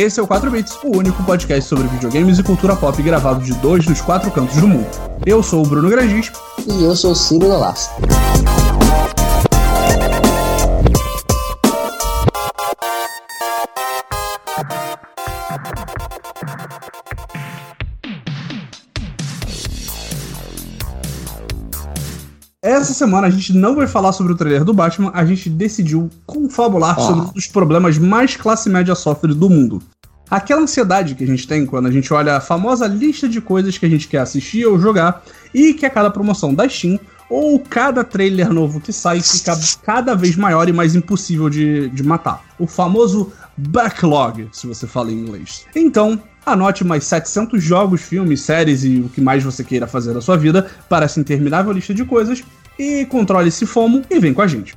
Esse é o 4 Bits, o único podcast sobre videogames e cultura pop gravado de dois dos quatro cantos do mundo. Eu sou o Bruno Grangis. E eu sou o Ciro Essa semana a gente não vai falar sobre o trailer do Batman, a gente decidiu confabular ah. sobre os problemas mais classe média sofre do mundo. Aquela ansiedade que a gente tem quando a gente olha a famosa lista de coisas que a gente quer assistir ou jogar e que a cada promoção da Steam ou cada trailer novo que sai fica cada vez maior e mais impossível de, de matar. O famoso backlog, se você fala em inglês. Então, Anote mais 700 jogos, filmes, séries e o que mais você queira fazer da sua vida para essa interminável lista de coisas e controle esse fomo e vem com a gente.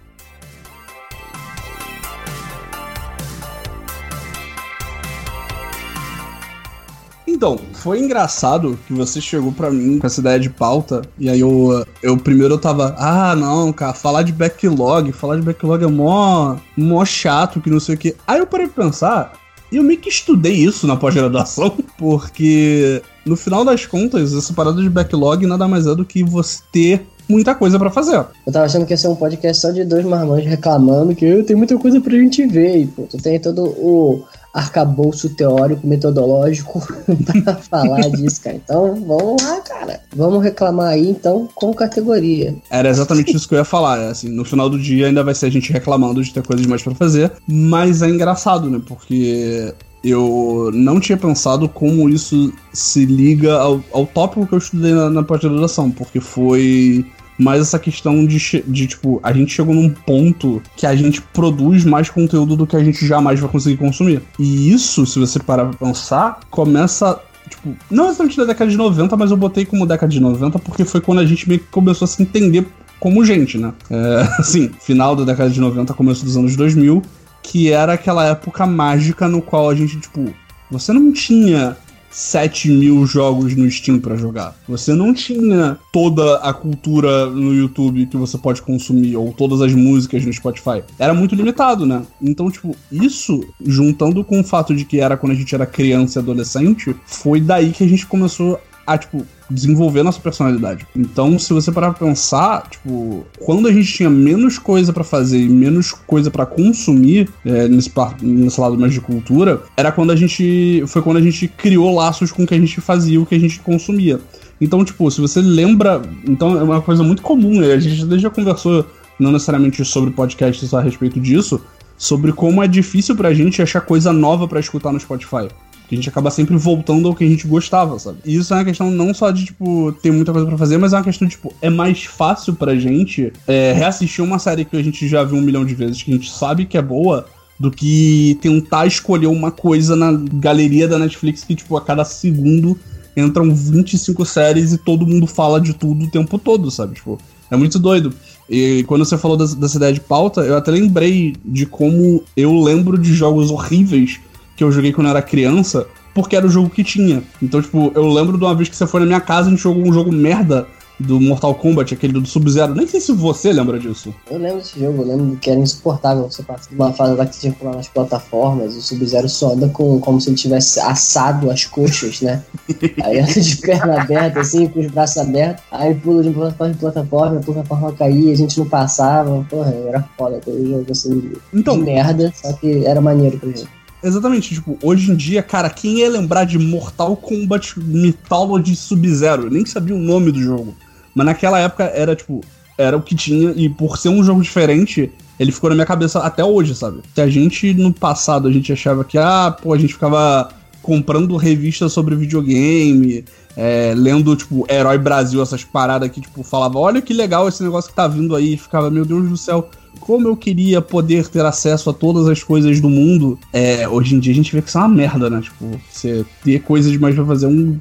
Então, foi engraçado que você chegou para mim com essa ideia de pauta, e aí eu, eu primeiro eu tava, ah, não, cara, falar de backlog, falar de backlog é mó, mó chato, que não sei o que. Aí eu parei pra pensar, e eu meio que estudei isso na pós-graduação, porque no final das contas, essa parada de backlog nada mais é do que você ter muita coisa para fazer. Eu tava achando que ia ser um podcast só de dois marmanjos reclamando que tem muita coisa pra gente ver. E, pô, tu tem todo o arcabouço teórico, metodológico para falar disso, cara. Então, vamos lá, cara. Vamos reclamar aí, então, com categoria. Era exatamente isso que eu ia falar. É, assim, no final do dia ainda vai ser a gente reclamando de ter coisas mais para fazer, mas é engraçado, né? Porque eu não tinha pensado como isso se liga ao, ao tópico que eu estudei na, na pós-graduação, porque foi mas essa questão de, de, tipo, a gente chegou num ponto que a gente produz mais conteúdo do que a gente jamais vai conseguir consumir. E isso, se você parar pra pensar, começa tipo, não exatamente da década de 90, mas eu botei como década de 90 porque foi quando a gente meio que começou a se entender como gente, né? É, assim, final da década de 90, começo dos anos 2000, que era aquela época mágica no qual a gente, tipo, você não tinha 7 mil jogos no Steam para jogar. Você não tinha toda a cultura no YouTube que você pode consumir, ou todas as músicas no Spotify. Era muito limitado, né? Então, tipo, isso, juntando com o fato de que era quando a gente era criança e adolescente, foi daí que a gente começou a, tipo, desenvolver nossa personalidade. Então, se você parar pra pensar, tipo, quando a gente tinha menos coisa para fazer e menos coisa para consumir é, nesse, nesse lado mais de cultura, era quando a gente. Foi quando a gente criou laços com o que a gente fazia, o que a gente consumia. Então, tipo, se você lembra. Então, é uma coisa muito comum, né? A gente já conversou, não necessariamente sobre podcasts a respeito disso, sobre como é difícil pra gente achar coisa nova para escutar no Spotify a gente acaba sempre voltando ao que a gente gostava, sabe? E isso é uma questão não só de, tipo, ter muita coisa para fazer, mas é uma questão, tipo, é mais fácil pra gente é, reassistir uma série que a gente já viu um milhão de vezes, que a gente sabe que é boa, do que tentar escolher uma coisa na galeria da Netflix que, tipo, a cada segundo entram 25 séries e todo mundo fala de tudo o tempo todo, sabe? Tipo, é muito doido. E quando você falou dessa ideia de pauta, eu até lembrei de como eu lembro de jogos horríveis que eu joguei quando eu era criança, porque era o jogo que tinha. Então, tipo, eu lembro de uma vez que você foi na minha casa e a gente jogou um jogo merda do Mortal Kombat, aquele do Sub-Zero. Nem sei se você lembra disso. Eu lembro desse jogo, eu lembro que era insuportável. Você passa de uma fase lá que tinha que pular nas plataformas, o Sub-Zero só anda com, como se ele tivesse assado as coxas, né? aí anda de perna aberta, assim, com os braços abertos, aí pula de plataforma em plataforma, a plataforma caía, a gente não passava. Porra, era foda aquele jogo assim então, de merda, só que era maneiro pra gente. Exatamente, tipo, hoje em dia, cara, quem ia lembrar de Mortal Kombat Mythology Sub-Zero? Nem sabia o nome do jogo. Mas naquela época era, tipo, era o que tinha, e por ser um jogo diferente, ele ficou na minha cabeça até hoje, sabe? Se a gente, no passado, a gente achava que, ah, pô, a gente ficava comprando revistas sobre videogame, é, lendo, tipo, Herói Brasil, essas paradas que, tipo, falava, olha que legal esse negócio que tá vindo aí, e ficava, meu Deus do céu, como eu queria poder ter acesso a todas as coisas do mundo, é, hoje em dia a gente vê que isso é uma merda, né? Tipo, você ter coisas demais pra fazer um.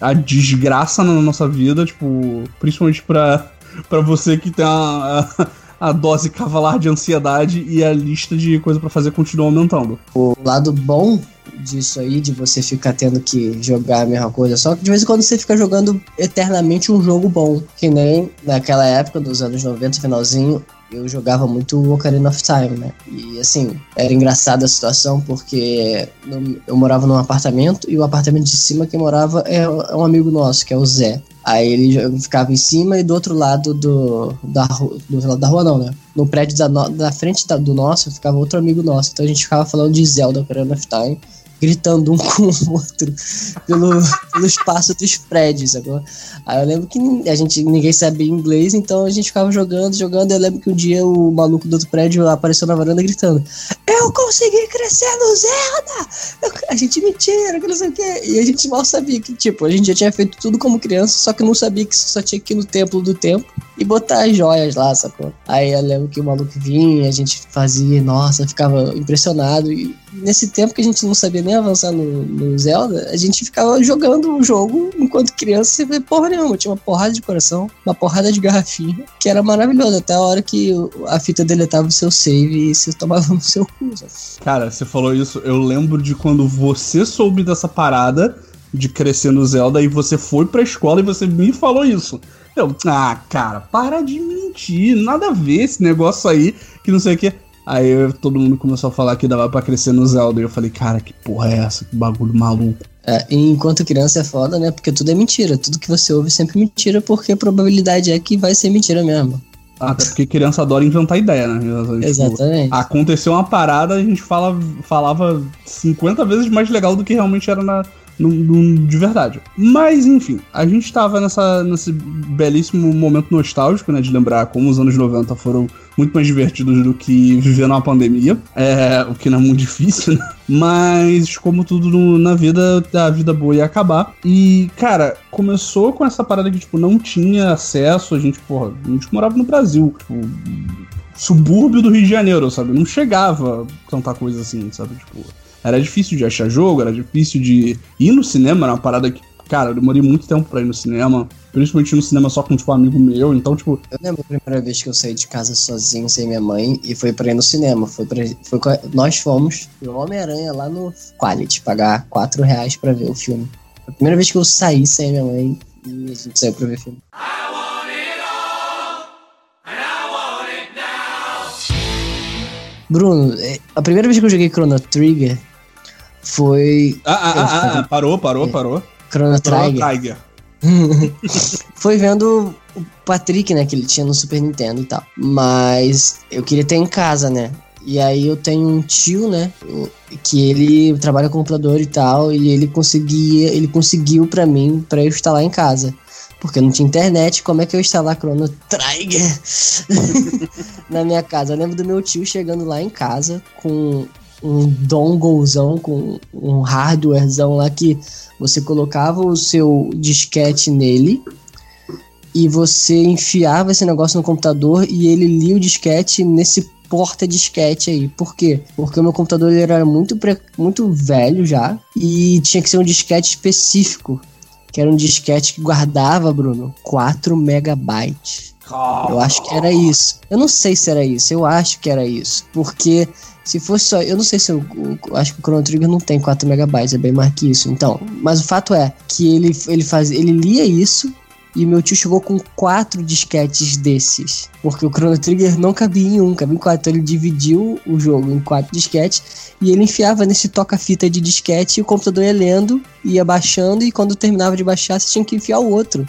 a desgraça na nossa vida, tipo, principalmente pra, pra você que tem a, a, a dose cavalar de ansiedade e a lista de coisa para fazer continua aumentando. O lado bom disso aí, de você ficar tendo que jogar a mesma coisa. Só que de vez em quando você fica jogando eternamente um jogo bom. Que nem naquela época dos anos 90, finalzinho, eu jogava muito Ocarina of Time, né? E assim, era engraçada a situação porque eu morava num apartamento e o apartamento de cima que morava é um amigo nosso, que é o Zé. Aí ele ficava em cima e do outro lado do, da, rua, do da rua, não, né? No prédio da, da frente da, do nosso ficava outro amigo nosso. Então a gente ficava falando de Zelda Ocarina of Time gritando um com o outro pelo, pelo espaço dos prédios. Agora. Aí eu lembro que a gente, ninguém sabia inglês, então a gente ficava jogando, jogando. Eu lembro que um dia o maluco do outro prédio apareceu na varanda gritando: Eu consegui crescer no Zelda! Eu, a gente mentira, que não sei o quê. E a gente mal sabia que, tipo, a gente já tinha feito tudo como criança, só que não sabia que só tinha que ir no templo do tempo e botar as joias lá, sacou? Aí eu lembro que o maluco vinha, a gente fazia, nossa, ficava impressionado. E nesse tempo que a gente não sabia nem avançar no, no Zelda, a gente ficava jogando o jogo enquanto criança sem ver porra nenhuma. Tinha uma porrada de coração, uma porrada de garrafinha, que era maravilhoso, até a hora que a fita deletava o seu save e você tomava no seu cu. Cara, você falou isso, eu lembro de quando você soube dessa parada de crescer no Zelda e você foi pra escola e você me falou isso. Eu, ah, cara, para de mentir, nada a ver esse negócio aí, que não sei o que. Aí eu, todo mundo começou a falar que dava pra crescer no Zelda. E eu falei, cara, que porra é essa? Que bagulho maluco. É, enquanto criança é foda, né? Porque tudo é mentira. Tudo que você ouve é sempre mentira, porque a probabilidade é que vai ser mentira mesmo. Até porque criança adora inventar ideia, né? Tipo, Exatamente. Aconteceu uma parada, a gente fala, falava 50 vezes mais legal do que realmente era na, de verdade. Mas, enfim, a gente tava nessa, nesse belíssimo momento nostálgico, né? De lembrar como os anos 90 foram muito mais divertidos do que viver numa pandemia. É, o que não é muito difícil, né? Mas, como tudo no, na vida, a vida boa ia acabar. E, cara, começou com essa parada que, tipo, não tinha acesso. A gente, porra, a gente morava no Brasil. Tipo, subúrbio do Rio de Janeiro, sabe? Não chegava tanta coisa assim, sabe? Tipo, era difícil de achar jogo, era difícil de ir no cinema, era uma parada que, cara, eu demorei muito tempo pra ir no cinema. Principalmente no cinema só com, tipo, um amigo meu, então, tipo... Eu lembro a primeira vez que eu saí de casa sozinho, sem minha mãe, e foi pra ir no cinema. Foi pra, foi, nós fomos o Homem-Aranha lá no Quality, pagar 4 reais pra ver o filme. Foi a primeira vez que eu saí sem minha mãe, e a gente saiu pra ver o filme. Bruno, é, a primeira vez que eu joguei Chrono Trigger foi. Ah, ah, ah, ah parou, parou, é. parou. Chrono Trigger. foi vendo o Patrick, né, que ele tinha no Super Nintendo e tal. Mas eu queria ter em casa, né? E aí eu tenho um tio, né, que ele trabalha com computador e tal, e ele conseguia, ele conseguiu para mim para eu instalar em casa. Porque não tinha internet, como é que eu instalar Chrono Trigger na minha casa? Eu lembro do meu tio chegando lá em casa com um donglezão, com um hardwarezão lá que você colocava o seu disquete nele e você enfiava esse negócio no computador e ele lia o disquete nesse porta disquete aí. Por quê? Porque o meu computador ele era muito, muito velho já e tinha que ser um disquete específico que era um disquete que guardava, Bruno, 4 megabytes. Eu acho que era isso. Eu não sei se era isso, eu acho que era isso. Porque se fosse só. Eu não sei se eu, eu acho que o Chrono Trigger não tem 4 megabytes, é bem mais que isso. Então, mas o fato é que ele, ele, faz, ele lia isso e meu tio chegou com quatro disquetes desses. Porque o Chrono Trigger não cabia em um, cabia em quatro. Então ele dividiu o jogo em quatro disquetes e ele enfiava nesse toca-fita de disquete e o computador ia lendo, ia baixando e quando terminava de baixar você tinha que enfiar o outro.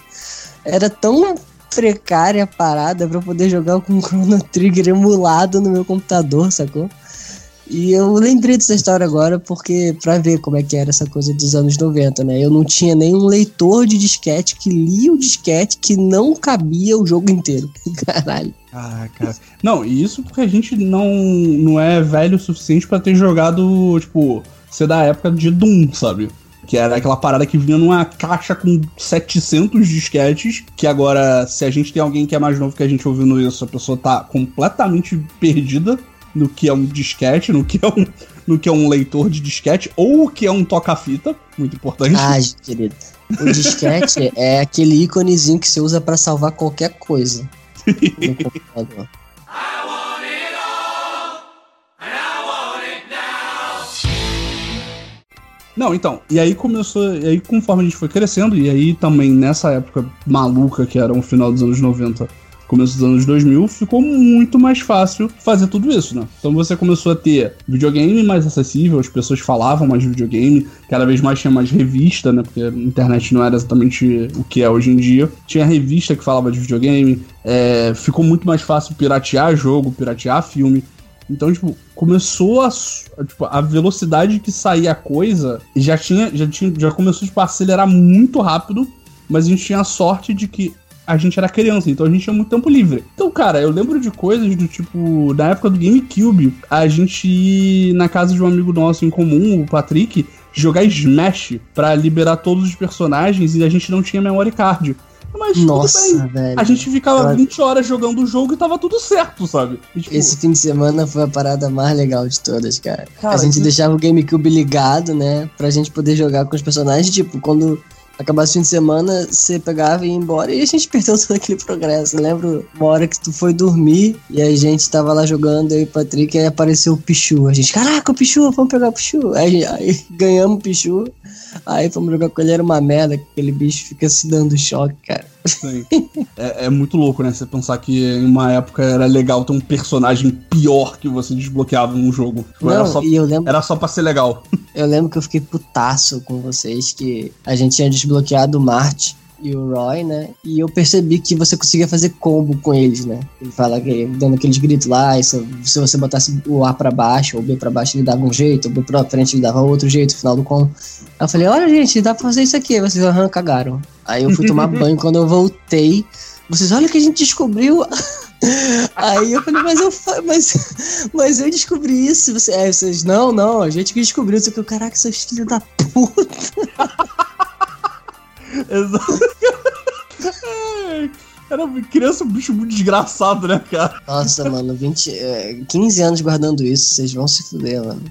Era tão precária a parada para poder jogar com o Chrono Trigger emulado no meu computador, sacou? E eu lembrei dessa história agora porque para ver como é que era essa coisa dos anos 90, né? Eu não tinha nenhum leitor de disquete que lia o disquete que não cabia o jogo inteiro. Caralho. Ah, cara. Não, e isso porque a gente não, não é velho o suficiente para ter jogado, tipo, ser da época de Doom, sabe? Que era aquela parada que vinha numa caixa com 700 disquetes. Que agora, se a gente tem alguém que é mais novo que a gente ouvindo isso, a pessoa tá completamente perdida no que é um disquete, no que é um, no que é um leitor de disquete, ou o que é um toca-fita, muito importante. Ah, querido. O disquete é aquele íconezinho que você usa para salvar qualquer coisa no computador. Não, então, e aí começou, e aí conforme a gente foi crescendo, e aí também nessa época maluca que era o final dos anos 90, começo dos anos 2000, ficou muito mais fácil fazer tudo isso, né? Então você começou a ter videogame mais acessível, as pessoas falavam mais de videogame, cada vez mais tinha mais revista, né? Porque a internet não era exatamente o que é hoje em dia. Tinha revista que falava de videogame, é, ficou muito mais fácil piratear jogo, piratear filme. Então, tipo, começou a, tipo, a velocidade que saía a coisa já tinha, já tinha, já começou tipo, a acelerar muito rápido, mas a gente tinha a sorte de que a gente era criança, então a gente tinha muito tempo livre. Então, cara, eu lembro de coisas do tipo, na época do GameCube, a gente ir na casa de um amigo nosso em comum, o Patrick, jogar Smash para liberar todos os personagens e a gente não tinha memory card. Mas Nossa, velho. A gente ficava 20 horas jogando o jogo e tava tudo certo, sabe? E, tipo... Esse fim de semana foi a parada mais legal de todas, cara. cara a gente que... deixava o GameCube ligado, né? Pra gente poder jogar com os personagens. Tipo, quando acabasse o fim de semana, você pegava e ia embora e a gente perdeu todo aquele progresso. Eu lembro uma hora que tu foi dormir e a gente tava lá jogando, eu e Patrick, e aí apareceu o Pichu. A gente, caraca, o Pichu, vamos pegar o Pichu. Aí, aí ganhamos o Pichu. Aí fomos jogar com ele, era uma merda, aquele bicho fica se dando choque, cara. Sim. É, é, muito louco, né? Você pensar que em uma época era legal ter um personagem pior que você desbloqueava num jogo. Tipo, Não, era, só, e eu lembro, era só pra ser legal. Eu lembro que eu fiquei putaço com vocês, que a gente tinha desbloqueado o Marte e o Roy, né? E eu percebi que você conseguia fazer combo com eles, né? Ele fala que dando aqueles gritos lá, e se, se você botasse o A para baixo ou o B para baixo, ele dava um jeito, o B pra frente ele dava outro jeito, no final do combo. Aí eu falei, olha gente, dá pra fazer isso aqui. Vocês aham, cagaram. Aí eu fui tomar banho, quando eu voltei, vocês, olha o que a gente descobriu. Aí eu falei, mas eu, mas, mas eu descobri isso. Você, aí vocês, não, não, a gente que descobriu isso aqui. Caraca, seus filhos da puta. Exato. Era criança, um bicho muito desgraçado, né, cara? Nossa, mano, 20, é, 15 anos guardando isso, vocês vão se fuder, mano.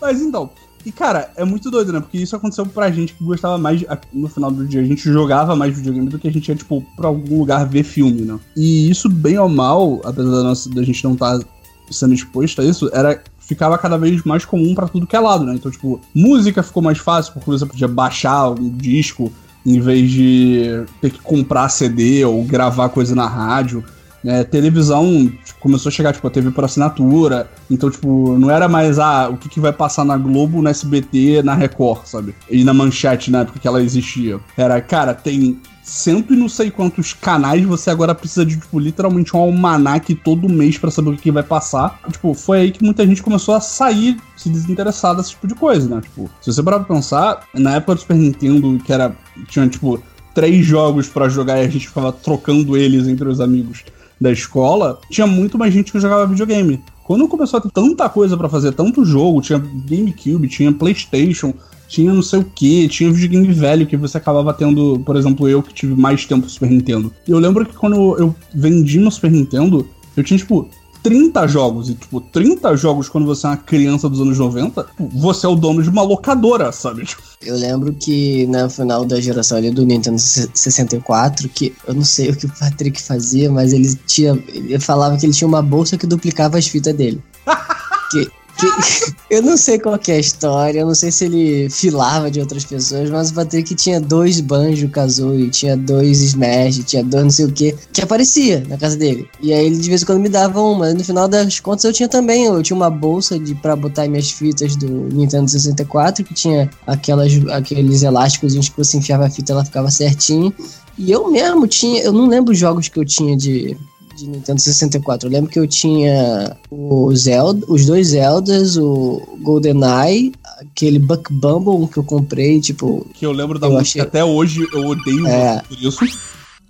Mas então, e cara, é muito doido, né? Porque isso aconteceu pra gente que gostava mais. No final do dia, a gente jogava mais videogame do que a gente ia, tipo, pra algum lugar ver filme, né? E isso, bem ou mal, apesar da, nossa, da gente não estar tá sendo exposto a isso, era ficava cada vez mais comum para tudo que é lado, né? Então, tipo, música ficou mais fácil porque você podia baixar um disco em vez de ter que comprar CD ou gravar coisa na rádio. É, televisão tipo, começou a chegar, tipo, a TV por assinatura. Então, tipo, não era mais ah, o que, que vai passar na Globo, na SBT, na Record, sabe? E na manchete na época que ela existia. Era, cara, tem cento e não sei quantos canais, você agora precisa de, tipo, literalmente um almanac todo mês para saber o que vai passar. Tipo, foi aí que muita gente começou a sair, se desinteressar desse tipo de coisa, né? Tipo, se você parar pra pensar, na época do Super Nintendo, que era. tinha, tipo, três jogos para jogar e a gente ficava trocando eles entre os amigos da escola, tinha muito mais gente que jogava videogame. Quando começou a ter tanta coisa para fazer, tanto jogo, tinha GameCube, tinha PlayStation, tinha não sei o que, tinha videogame velho que você acabava tendo, por exemplo, eu que tive mais tempo Super Nintendo. Eu lembro que quando eu vendi meu Super Nintendo, eu tinha, tipo, 30 jogos. E, tipo, 30 jogos quando você é uma criança dos anos 90, você é o dono de uma locadora, sabe? Eu lembro que no final da geração ali do Nintendo 64, que eu não sei o que o Patrick fazia, mas ele tinha. Ele falava que ele tinha uma bolsa que duplicava as fitas dele. que que, eu não sei qual é a história, eu não sei se ele filava de outras pessoas, mas o Patrick tinha dois Banjo Kazooie, tinha dois Smash, tinha dois não sei o que, que aparecia na casa dele. E aí ele de vez em quando me dava uma, no final das contas eu tinha também, eu tinha uma bolsa de para botar minhas fitas do Nintendo 64, que tinha aquelas, aqueles elásticos que você enfiava a fita ela ficava certinho. E eu mesmo tinha, eu não lembro os jogos que eu tinha de de Nintendo 64. Eu lembro que eu tinha o Zelda, os dois Zeldas, o GoldenEye, aquele Buck Bumble que eu comprei, tipo. Que eu lembro da eu música achei... até hoje, eu odeio é. por isso.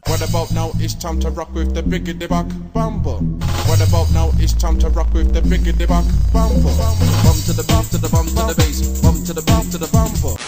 What about now? It's time to rock with the biggity buck bumble. What about now? It's time to rock with the biggity buck bumble. Bum to the bump to the bump to the bass. Bum to the bump to the bumble.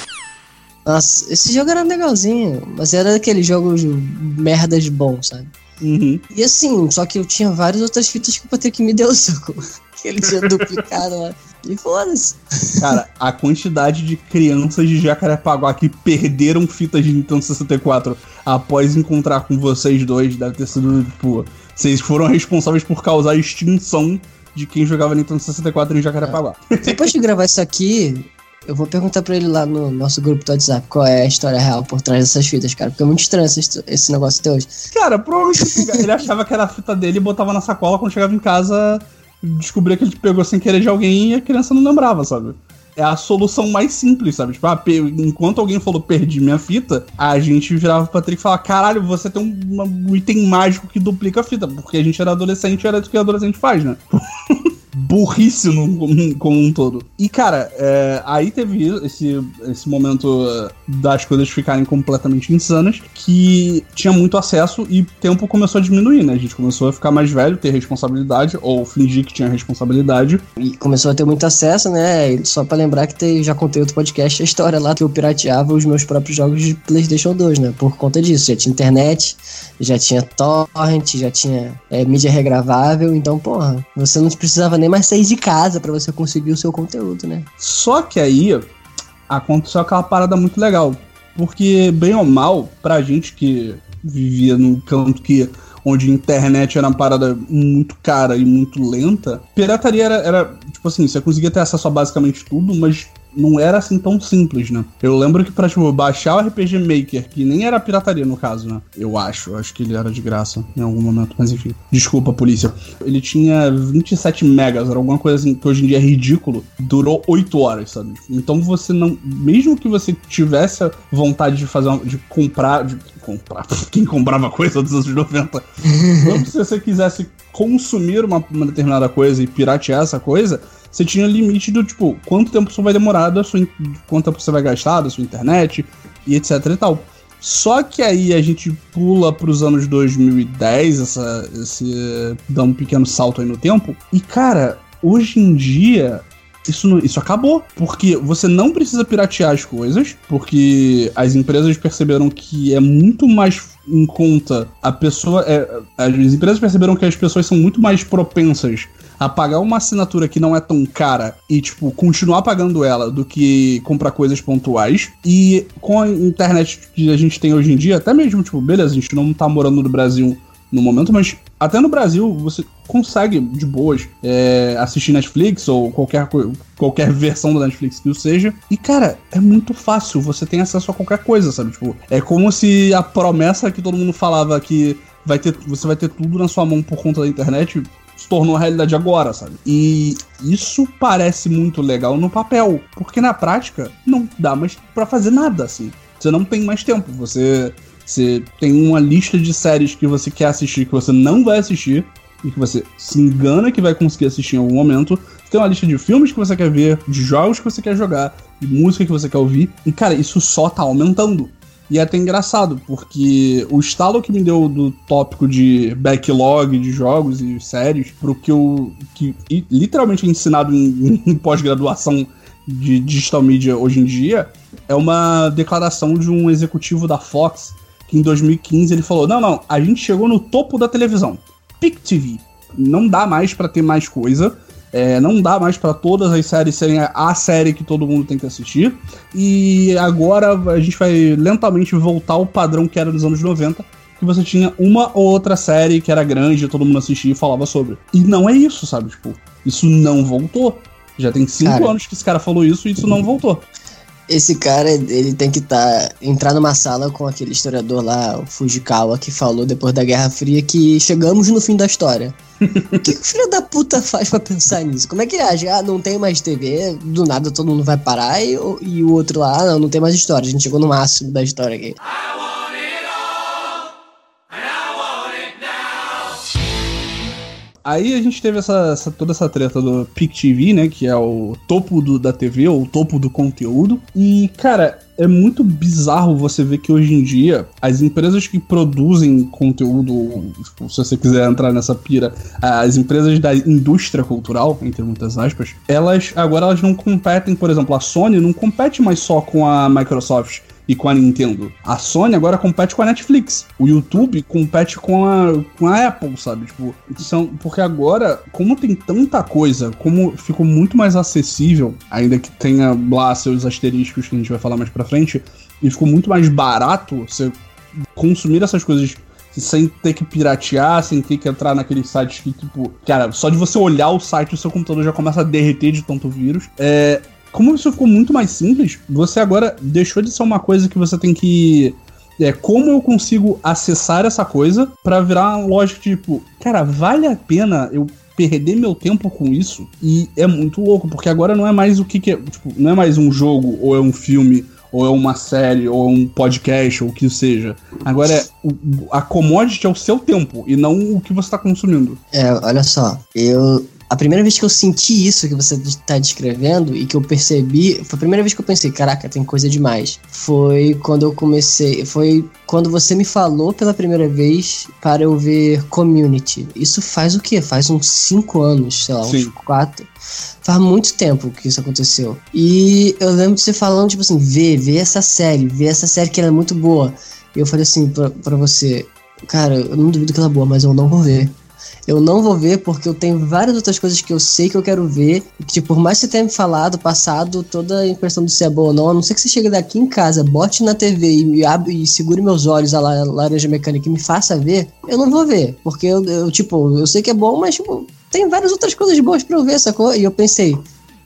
Nossa, esse jogo era legalzinho, mas era daqueles jogos merdas bons, sabe? Uhum. E assim, só que eu tinha várias outras fitas que o Patrick me deu, soco. que ele tinha duplicado lá. E foda-se. Cara, a quantidade de crianças de Jacarepaguá que perderam fitas de Nintendo 64 após encontrar com vocês dois deve ter sido, tipo, vocês foram responsáveis por causar a extinção de quem jogava Nintendo 64 em Jacarepaguá. Depois de gravar isso aqui, Eu vou perguntar pra ele lá no nosso grupo do WhatsApp qual é a história real por trás dessas fitas, cara. Porque é muito estranho esse, esse negócio até hoje. Cara, provavelmente ele achava que era a fita dele e botava na sacola quando chegava em casa, descobria que ele pegou sem querer de alguém e a criança não lembrava, sabe? É a solução mais simples, sabe? Tipo, ah, enquanto alguém falou perdi minha fita, a gente virava pro Patrick e falava: caralho, você tem um, um item mágico que duplica a fita. Porque a gente era adolescente era o que adolescente faz, né? burrice no, como um todo. E, cara, é, aí teve esse, esse momento das coisas ficarem completamente insanas, que tinha muito acesso e tempo começou a diminuir, né? A gente começou a ficar mais velho, ter responsabilidade, ou fingir que tinha responsabilidade. E começou a ter muito acesso, né? Só para lembrar que te, já contei outro podcast, a história lá que eu pirateava os meus próprios jogos de PlayStation 2, né? Por conta disso. Já tinha internet, já tinha torrent, já tinha é, mídia regravável, então, porra, você não precisava nem mais mais sair de casa para você conseguir o seu conteúdo, né? Só que aí aconteceu aquela parada muito legal. Porque, bem ou mal, pra gente que vivia num canto que onde a internet era uma parada muito cara e muito lenta, pirataria era, era tipo assim, você conseguia ter acesso a basicamente tudo, mas não era assim tão simples, né? Eu lembro que pra, tipo, baixar o RPG Maker, que nem era pirataria no caso, né? Eu acho, acho que ele era de graça em algum momento, mas enfim. Desculpa, polícia. Ele tinha 27 megas, era alguma coisa assim que hoje em dia é ridículo. Durou 8 horas, sabe? Então você não. Mesmo que você tivesse vontade de fazer uma, de comprar. De comprar. Quem comprava coisa dos anos 90. não se você quisesse consumir uma, uma determinada coisa e piratear essa coisa, você tinha limite do tipo, quanto tempo isso vai demorar, da sua, quanto tempo você vai gastar da sua internet e etc e tal. Só que aí a gente pula para os anos 2010, essa, esse dá um pequeno salto aí no tempo. E cara, hoje em dia isso, isso acabou. Porque você não precisa piratear as coisas, porque as empresas perceberam que é muito mais em conta a pessoa. É, as empresas perceberam que as pessoas são muito mais propensas a pagar uma assinatura que não é tão cara e, tipo, continuar pagando ela do que comprar coisas pontuais. E com a internet que a gente tem hoje em dia, até mesmo, tipo, beleza, a gente não tá morando no Brasil no momento, mas até no Brasil você consegue de boas é, assistir Netflix ou qualquer, qualquer versão da Netflix que seja. E cara, é muito fácil, você tem acesso a qualquer coisa, sabe? Tipo, é como se a promessa que todo mundo falava que vai ter, você vai ter tudo na sua mão por conta da internet tornou realidade agora, sabe? E isso parece muito legal no papel, porque na prática não dá mais para fazer nada assim. Você não tem mais tempo, você você tem uma lista de séries que você quer assistir que você não vai assistir e que você se engana que vai conseguir assistir em algum momento. Você tem uma lista de filmes que você quer ver, de jogos que você quer jogar, de música que você quer ouvir. E cara, isso só tá aumentando. E é até engraçado, porque o estalo que me deu do tópico de backlog de jogos e séries pro que eu. que literalmente é ensinado em, em pós-graduação de digital media hoje em dia, é uma declaração de um executivo da Fox que em 2015 ele falou: não, não, a gente chegou no topo da televisão. Pick TV. Não dá mais para ter mais coisa. É, não dá mais para todas as séries serem a série que todo mundo tem que assistir. E agora a gente vai lentamente voltar ao padrão que era nos anos 90, que você tinha uma ou outra série que era grande, todo mundo assistia e falava sobre. E não é isso, sabe? Tipo, isso não voltou. Já tem cinco cara, anos que esse cara falou isso e isso não voltou. Esse cara, ele tem que tá, entrar numa sala com aquele historiador lá, o Fujikawa, que falou depois da Guerra Fria que chegamos no fim da história. o que, que o filho da puta faz pra pensar nisso? Como é que ele acha? Ah, não tem mais TV, do nada todo mundo vai parar e, e o outro lá, não, não tem mais história. A gente chegou no máximo da história aqui. Aí a gente teve essa, essa, toda essa treta do PIC TV, né? Que é o topo do, da TV, ou o topo do conteúdo. E, cara, é muito bizarro você ver que hoje em dia as empresas que produzem conteúdo, tipo, se você quiser entrar nessa pira, as empresas da indústria cultural, entre muitas aspas, elas agora elas não competem, por exemplo, a Sony não compete mais só com a Microsoft e com a Nintendo. A Sony agora compete com a Netflix. O YouTube compete com a, com a Apple, sabe? Tipo, são, porque agora, como tem tanta coisa, como ficou muito mais acessível, ainda que tenha lá seus asteriscos que a gente vai falar mais pra frente, e ficou muito mais barato você consumir essas coisas sem ter que piratear, sem ter que entrar naqueles sites que, tipo, cara, só de você olhar o site, o seu computador já começa a derreter de tanto vírus. É, como isso ficou muito mais simples, você agora deixou de ser uma coisa que você tem que é como eu consigo acessar essa coisa para virar uma lógica tipo, cara, vale a pena eu perder meu tempo com isso? E é muito louco, porque agora não é mais o que, que é, tipo, não é mais um jogo ou é um filme ou é uma série, ou é um podcast, ou o que seja. Agora, é, a commodity é o seu tempo e não o que você está consumindo. É, olha só, eu a primeira vez que eu senti isso que você está descrevendo e que eu percebi, foi a primeira vez que eu pensei, caraca, tem coisa demais. Foi quando eu comecei, foi quando você me falou pela primeira vez para eu ver Community. Isso faz o quê? Faz uns 5 anos, sei lá, Sim. uns 4. Faz muito tempo que isso aconteceu. E eu lembro de você falando, tipo assim, vê, vê essa série, vê essa série que ela é muito boa. E eu falei assim pra você, cara, eu não duvido que ela é boa, mas eu não vou ver eu não vou ver porque eu tenho várias outras coisas que eu sei que eu quero ver. Que, tipo, por mais que você tenha me falado, passado, toda a impressão de se é boa ou não, a não ser que você chegue daqui em casa, bote na TV e, abre, e segure meus olhos a laranja mecânica e me faça ver, eu não vou ver. Porque eu, eu tipo, eu sei que é bom, mas, tipo, tem várias outras coisas boas pra eu ver, sacou? E eu pensei,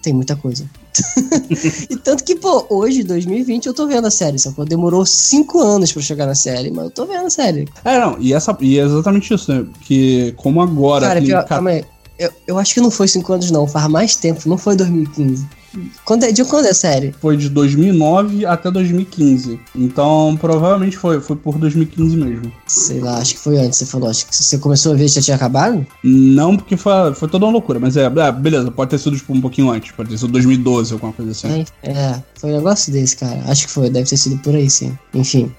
tem muita coisa. e tanto que, pô, hoje, 2020, eu tô vendo a série, sacou? Demorou cinco anos pra chegar na série, mas eu tô vendo a série. É, não, e, essa, e é exatamente isso, né? Que como agora. Cara, pior, calma aí. Eu, eu acho que não foi cinco anos, não. Faz mais tempo, não foi 2015. Quando é, de quando é a série? Foi de 2009 até 2015. Então, provavelmente foi, foi por 2015 mesmo. Sei lá, acho que foi antes, você falou. Acho que você começou a ver já tinha acabado? Não, porque foi, foi toda uma loucura. Mas é, é, beleza, pode ter sido tipo, um pouquinho antes. Pode ter sido 2012, alguma coisa assim. É, é, foi um negócio desse, cara. Acho que foi, deve ter sido por aí, sim. Enfim.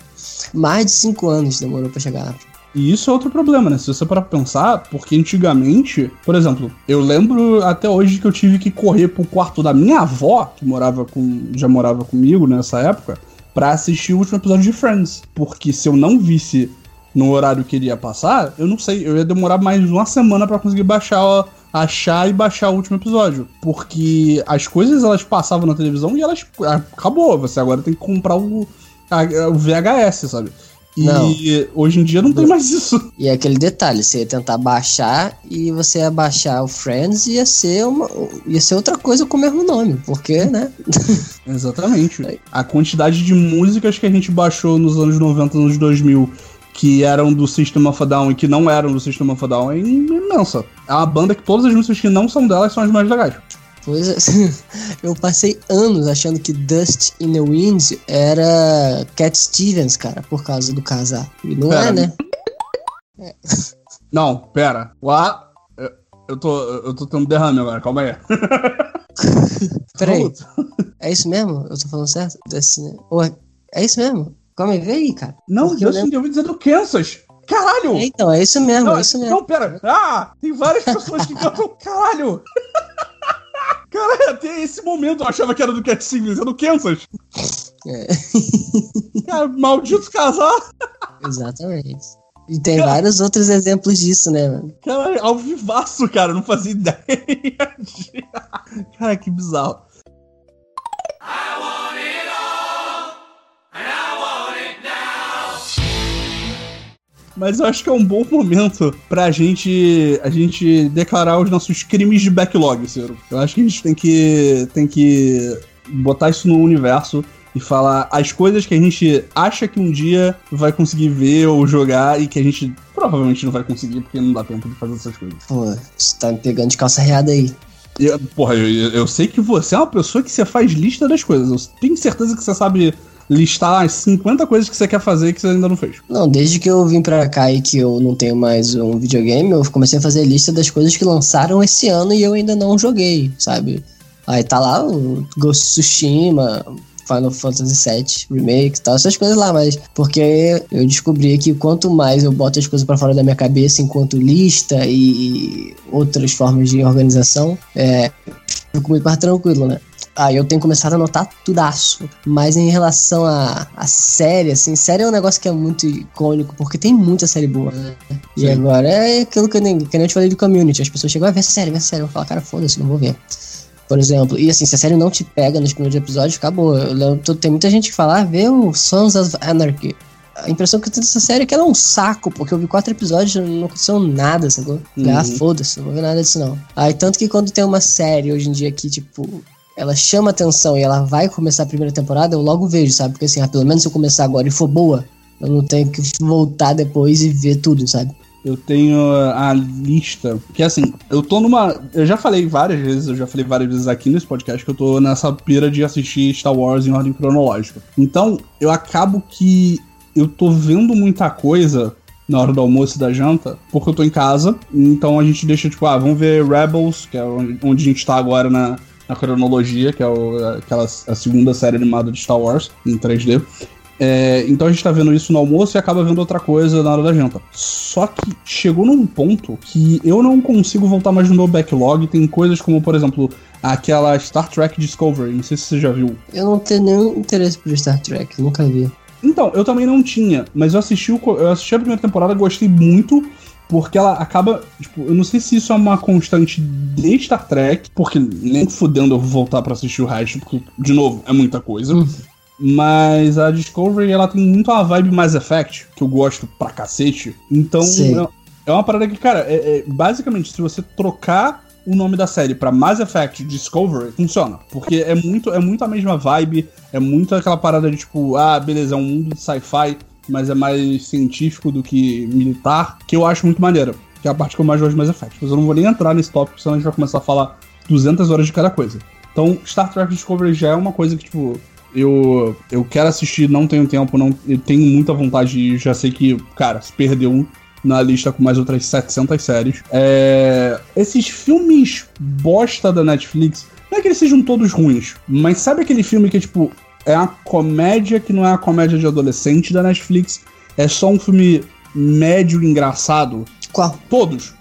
Mais de cinco anos demorou pra chegar e isso é outro problema, né? Se você parar pra pensar, porque antigamente, por exemplo, eu lembro até hoje que eu tive que correr pro quarto da minha avó, que morava com. já morava comigo nessa época, para assistir o último episódio de Friends. Porque se eu não visse no horário que ele ia passar, eu não sei, eu ia demorar mais uma semana para conseguir baixar, achar e baixar o último episódio. Porque as coisas elas passavam na televisão e elas. acabou. Você agora tem que comprar o, a, o VHS, sabe? E não. hoje em dia não tem mais isso. E é aquele detalhe, você ia tentar baixar e você ia baixar o Friends ia ser uma, ia ser outra coisa com o mesmo nome, porque, né? Exatamente. A quantidade de músicas que a gente baixou nos anos 90, anos 2000 que eram do System of a Down e que não eram do System of a Down é imensa. É uma banda que todas as músicas que não são delas são as mais legais. Pois é, eu passei anos achando que Dust in the Wind era Cat Stevens, cara, por causa do casar. E não é, pera. é, né? É. Não, pera. Lá. Eu, eu, tô, eu tô tendo derrame agora, calma aí. Peraí. É isso mesmo? Eu tô falando certo? Destiny... É isso mesmo? Calma aí, vê aí, cara. Não, Porque Dustin in the Wind é do Kansas. Caralho! É, então, é isso mesmo, não, é isso mesmo. Não, pera. Ah, tem várias pessoas que cantam. Caralho! Cara, até esse momento eu achava que era do Cat Stevens, é do Kansas. É. Cara, maldito casar. Exatamente. E tem cara, vários outros exemplos disso, né, mano? Cara, ao vivaço, cara, não fazia ideia. De... Cara, que bizarro. Mas eu acho que é um bom momento pra gente, a gente declarar os nossos crimes de backlog, Ciro. Eu acho que a gente tem que, tem que botar isso no universo e falar as coisas que a gente acha que um dia vai conseguir ver ou jogar e que a gente provavelmente não vai conseguir porque não dá tempo de fazer essas coisas. Pô, você tá me pegando de calça reada aí. Eu, porra, eu, eu sei que você é uma pessoa que você faz lista das coisas. Eu tenho certeza que você sabe listar as 50 coisas que você quer fazer que você ainda não fez. Não, desde que eu vim pra cá e que eu não tenho mais um videogame, eu comecei a fazer lista das coisas que lançaram esse ano e eu ainda não joguei, sabe? Aí tá lá o Ghost Tsushima, Final Fantasy VII Remake e tal, essas coisas lá, mas porque eu descobri que quanto mais eu boto as coisas para fora da minha cabeça enquanto lista e outras formas de organização, é, fico muito mais tranquilo, né? Aí eu tenho começado a notar tudaço. Mas em relação a, a série, assim, série é um negócio que é muito icônico, porque tem muita série boa, né? E agora é aquilo que eu, nem, que eu te falei do community. As pessoas chegam, a ah, ver essa série, vê essa série. Eu falo, cara, foda-se, não vou ver. Por exemplo, e assim, se a série não te pega nos primeiros episódios, acabou. Eu lembro, tem muita gente que fala, ah, vê o Sons of Anarchy a impressão que eu tenho dessa série é que ela é um saco, porque eu vi quatro episódios e não aconteceu nada, sacou? Uhum. Ah, foda-se, não vou ver nada disso não. Aí, tanto que quando tem uma série hoje em dia que, tipo, ela chama atenção e ela vai começar a primeira temporada, eu logo vejo, sabe? Porque assim, ah, pelo menos se eu começar agora e for boa, eu não tenho que voltar depois e ver tudo, sabe? Eu tenho a lista. Que assim, eu tô numa. Eu já falei várias vezes, eu já falei várias vezes aqui nesse podcast que eu tô nessa pira de assistir Star Wars em ordem cronológica. Então, eu acabo que eu tô vendo muita coisa na hora do almoço e da janta, porque eu tô em casa. Então a gente deixa, tipo, ah, vamos ver Rebels, que é onde a gente tá agora na, na cronologia, que é o, aquela a segunda série animada de Star Wars em 3D. É, então a gente tá vendo isso no almoço e acaba vendo outra coisa na hora da janta. Só que chegou num ponto que eu não consigo voltar mais no meu backlog. Tem coisas como, por exemplo, aquela Star Trek Discovery. Não sei se você já viu. Eu não tenho nenhum interesse por Star Trek, nunca vi. Então, eu também não tinha, mas eu assisti, o, eu assisti a primeira temporada, gostei muito, porque ela acaba. Tipo, eu não sei se isso é uma constante de Star Trek, porque nem fudendo eu vou voltar para assistir o resto, porque, de novo, é muita coisa. Uhum. Mas a Discovery, ela tem muito uma vibe Mass Effect, que eu gosto pra cacete. Então, é, é, uma parada que, cara, é, é, basicamente, se você trocar o nome da série pra Mass Effect Discovery, funciona. Porque é muito, é muito a mesma vibe, é muito aquela parada de tipo, ah, beleza, é um mundo de sci-fi, mas é mais científico do que militar, que eu acho muito maneira. Que é a parte que eu mais gosto de Mass Effect. Mas eu não vou nem entrar nesse tópico, senão a gente vai começar a falar 200 horas de cada coisa. Então, Star Trek Discovery já é uma coisa que, tipo, eu, eu quero assistir, não tenho tempo, não tenho muita vontade e já sei que, cara, se perdeu na lista com mais outras 700 séries. É, esses filmes bosta da Netflix, não é que eles sejam todos ruins, mas sabe aquele filme que, tipo, é a comédia que não é a comédia de adolescente da Netflix, é só um filme médio engraçado? Qual? Todos.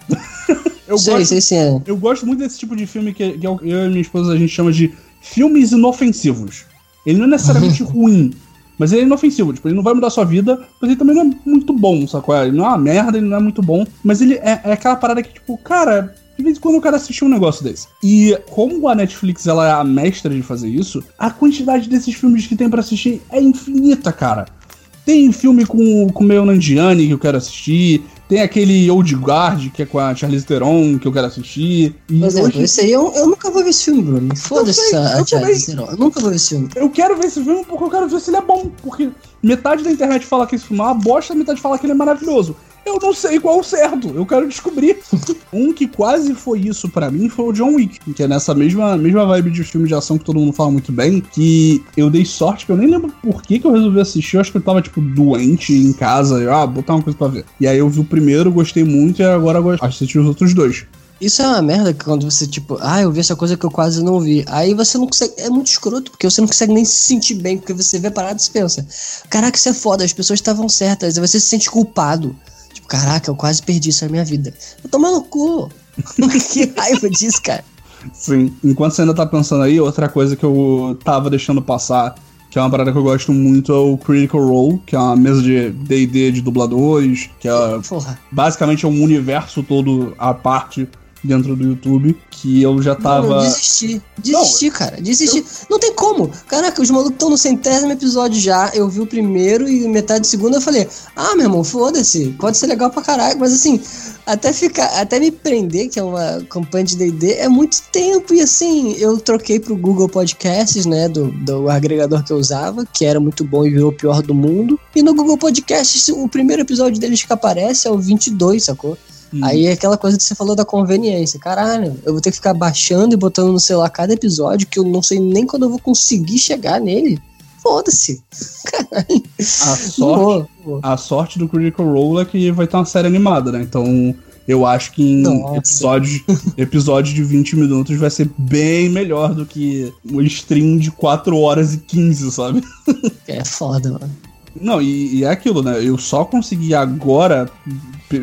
eu, sei, gosto, sei, sei. eu gosto muito desse tipo de filme que, que eu e minha esposa a gente chama de filmes inofensivos. Ele não é necessariamente ruim, mas ele é inofensivo. Tipo, ele não vai mudar sua vida, mas ele também não é muito bom, sacou? Ele não é uma merda, ele não é muito bom. Mas ele é, é aquela parada que, tipo, cara, de vez em quando eu quero assistir um negócio desse. E como a Netflix ela é a mestra de fazer isso, a quantidade desses filmes que tem para assistir é infinita, cara. Tem filme com, com o meu Nandiani que eu quero assistir. Tem aquele Old Guard, que é com a Charlize Theron, que eu quero assistir. Por exemplo, hoje... esse aí eu, eu nunca vou ver esse filme, Bruno. Foda-se a Charlize Theron. Eu nunca vou ver esse filme. Eu quero ver esse filme porque eu quero ver se ele é bom. Porque metade da internet fala que esse filme é uma bosta, metade fala que ele é maravilhoso. Eu não sei qual o certo, eu quero descobrir. um que quase foi isso para mim foi o John Wick, que é nessa mesma, mesma vibe de filme de ação que todo mundo fala muito bem, que eu dei sorte, que eu nem lembro por que, que eu resolvi assistir, eu acho que eu tava, tipo, doente em casa, e, ah, botar uma coisa pra ver. E aí eu vi o primeiro, gostei muito, e agora eu assisti os outros dois. Isso é uma merda quando você, tipo, ah, eu vi essa coisa que eu quase não vi. Aí você não consegue. É muito escroto, porque você não consegue nem se sentir bem, porque você vê parado e pensa: caraca, isso é foda, as pessoas estavam certas. Aí você se sente culpado. Caraca, eu quase perdi isso na minha vida. Eu no cu. que raiva disso, cara. Sim. Enquanto você ainda tá pensando aí, outra coisa que eu tava deixando passar, que é uma parada que eu gosto muito, é o Critical Role, que é uma mesa de D&D de dubladores, que é Porra. basicamente é um universo todo à parte dentro do YouTube que eu já tava. Não, desisti. Desisti, não, cara. Desisti. Eu... Não tem como. Caraca, os malucos estão no centésimo episódio já. Eu vi o primeiro e metade do segundo eu falei: Ah, meu irmão, foda-se. Pode ser legal pra caralho. Mas assim, até ficar. Até me prender, que é uma campanha de DD, é muito tempo. E assim, eu troquei pro Google Podcasts, né? Do, do agregador que eu usava, que era muito bom e virou o pior do mundo. E no Google Podcasts, o primeiro episódio deles que aparece é o 22, sacou? Hum. Aí é aquela coisa que você falou da conveniência. Caralho, eu vou ter que ficar baixando e botando no celular cada episódio que eu não sei nem quando eu vou conseguir chegar nele. Foda-se. Caralho. A sorte, a sorte do Critical Role é que vai ter uma série animada, né? Então eu acho que em episódio, episódio de 20 minutos vai ser bem melhor do que um stream de 4 horas e 15, sabe? É foda, mano. Não, e, e, é aquilo, né? Eu só consegui agora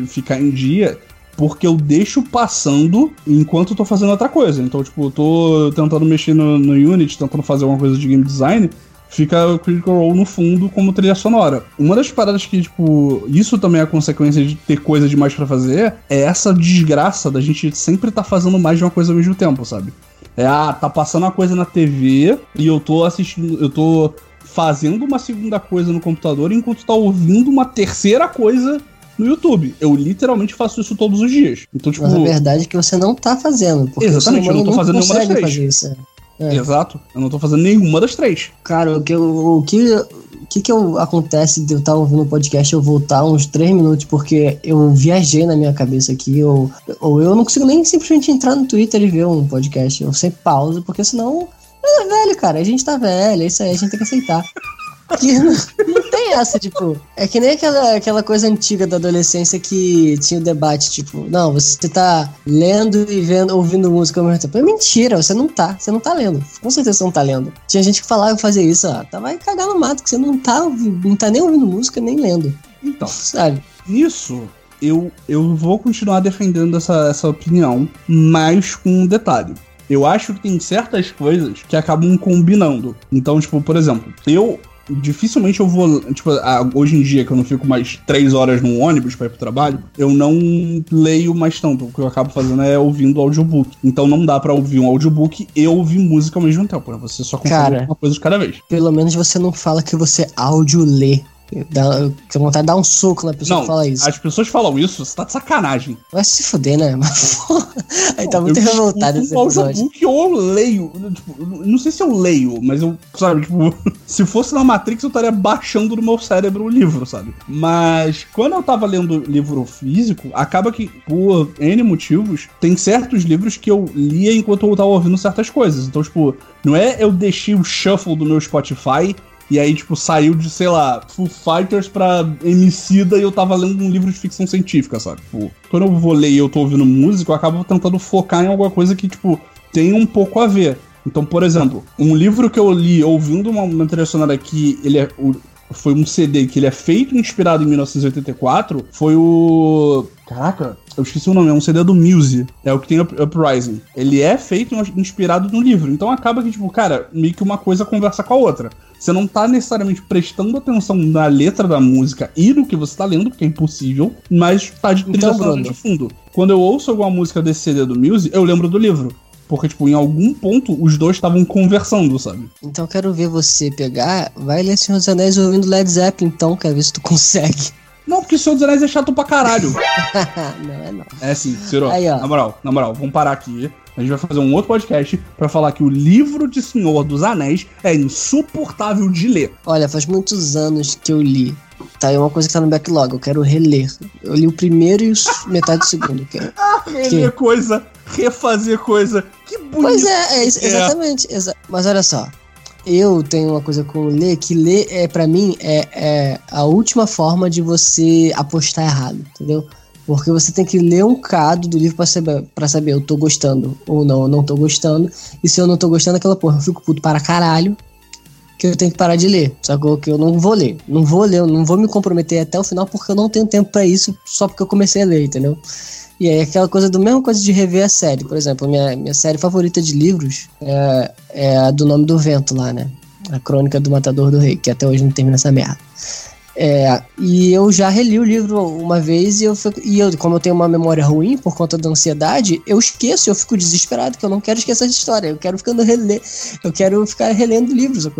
ficar em dia porque eu deixo passando enquanto eu tô fazendo outra coisa. Então, tipo, eu tô tentando mexer no, no Unity, tentando fazer alguma coisa de game design, fica o Critical Role no fundo como trilha sonora. Uma das paradas que, tipo, isso também é consequência de ter coisa demais para fazer, é essa desgraça da gente sempre tá fazendo mais de uma coisa ao mesmo tempo, sabe? É, ah, tá passando uma coisa na TV e eu tô assistindo, eu tô fazendo uma segunda coisa no computador enquanto tá ouvindo uma terceira coisa no YouTube. Eu literalmente faço isso todos os dias. Então, tipo. Mas a verdade é que você não tá fazendo. Exatamente, eu não tô fazendo nenhuma das três. Isso. É. Exato. Eu não tô fazendo nenhuma das três. Cara, o que, o, que, o que, que eu, acontece de eu estar ouvindo o podcast eu voltar uns três minutos, porque eu viajei na minha cabeça aqui, ou, ou eu não consigo nem simplesmente entrar no Twitter e ver um podcast. Eu sempre pauso, porque senão. É velho, cara. A gente tá velho, é isso aí, a gente tem que aceitar. Que não, não, tem essa, tipo. É que nem aquela, aquela coisa antiga da adolescência que tinha o debate, tipo, não, você tá lendo e vendo, ouvindo música ao mesmo tempo. É mentira, você não tá. Você não tá lendo. Com certeza você não tá lendo. Tinha gente que falava que fazia isso, ó. Tá, vai cagar no mato, que você não tá, não tá nem ouvindo música, nem lendo. Então, sabe? Isso eu, eu vou continuar defendendo essa, essa opinião, mas com um detalhe. Eu acho que tem certas coisas que acabam combinando. Então, tipo, por exemplo, eu dificilmente eu vou. Tipo, hoje em dia, que eu não fico mais três horas no ônibus para ir pro trabalho, eu não leio mais tanto. O que eu acabo fazendo é ouvindo audiobook. Então não dá para ouvir um audiobook e ouvir música ao mesmo tempo. Né? Você só consegue uma coisa de cada vez. Pelo menos você não fala que você áudio lê. Dá, tenho vontade de dar um soco na pessoa não, que fala isso. As pessoas falam isso, você tá de sacanagem. Vai se fuder, né? Mas, Aí tá muito revoltado esse episódio. ou eu leio. Tipo, não sei se eu leio, mas eu, sabe, tipo, se fosse na Matrix eu estaria baixando no meu cérebro o livro, sabe? Mas quando eu tava lendo livro físico, acaba que, por N motivos, tem certos livros que eu lia enquanto eu tava ouvindo certas coisas. Então, tipo, não é eu deixei o shuffle do meu Spotify e aí, tipo, saiu de, sei lá, Foo Fighters pra Emicida e eu tava lendo um livro de ficção científica, sabe? Tipo, quando eu vou ler e eu tô ouvindo música, eu acabo tentando focar em alguma coisa que, tipo, tem um pouco a ver. Então, por exemplo, um livro que eu li ouvindo uma, uma trilha sonora que ele é, o, foi um CD que ele é feito inspirado em 1984, foi o. Caraca, eu esqueci o nome, é um CD do Muse. É o que tem Uprising. Ele é feito inspirado no livro. Então acaba que, tipo, cara, meio que uma coisa conversa com a outra. Você não tá necessariamente prestando atenção na letra da música e no que você tá lendo, porque é impossível, mas tá de trilha então, de fundo. Quando eu ouço alguma música desse CD do Muse, eu lembro do livro. Porque, tipo, em algum ponto os dois estavam conversando, sabe? Então eu quero ver você pegar. Vai ler Senhor dos Anéis ouvindo Led Zeppelin, então, quero ver se tu consegue. Não, porque Senhor dos Anéis é chato pra caralho. não é não. É sim, Ciro. Aí. Na moral, na moral, vamos parar aqui. A gente vai fazer um outro podcast para falar que o livro de Senhor dos Anéis é insuportável de ler. Olha, faz muitos anos que eu li. Tá, é uma coisa que tá no backlog, eu quero reler. Eu li o primeiro e metade do segundo. Quero... ah, reler que... coisa, refazer coisa. Que bonito. Pois é, é, exatamente. É. Exa mas olha só, eu tenho uma coisa com ler, que ler é para mim é, é a última forma de você apostar errado, entendeu? Porque você tem que ler um cado do livro para saber, pra saber eu tô gostando ou não, eu não tô gostando. E se eu não tô gostando aquela porra, eu fico puto para caralho que eu tenho que parar de ler. Sacou? Que eu não vou ler. Não vou ler, eu não vou me comprometer até o final porque eu não tenho tempo para isso só porque eu comecei a ler, entendeu? E aí aquela coisa do mesmo coisa de rever a série. Por exemplo, minha, minha série favorita de livros é, é a do Nome do Vento lá, né? A Crônica do Matador do Rei, que até hoje não termina essa merda. É, e eu já reli o livro uma vez e eu, fico, e eu, como eu tenho uma memória ruim por conta da ansiedade, eu esqueço, eu fico desesperado, que eu não quero esquecer essa história. Eu quero ficando reler, eu quero ficar relendo livros.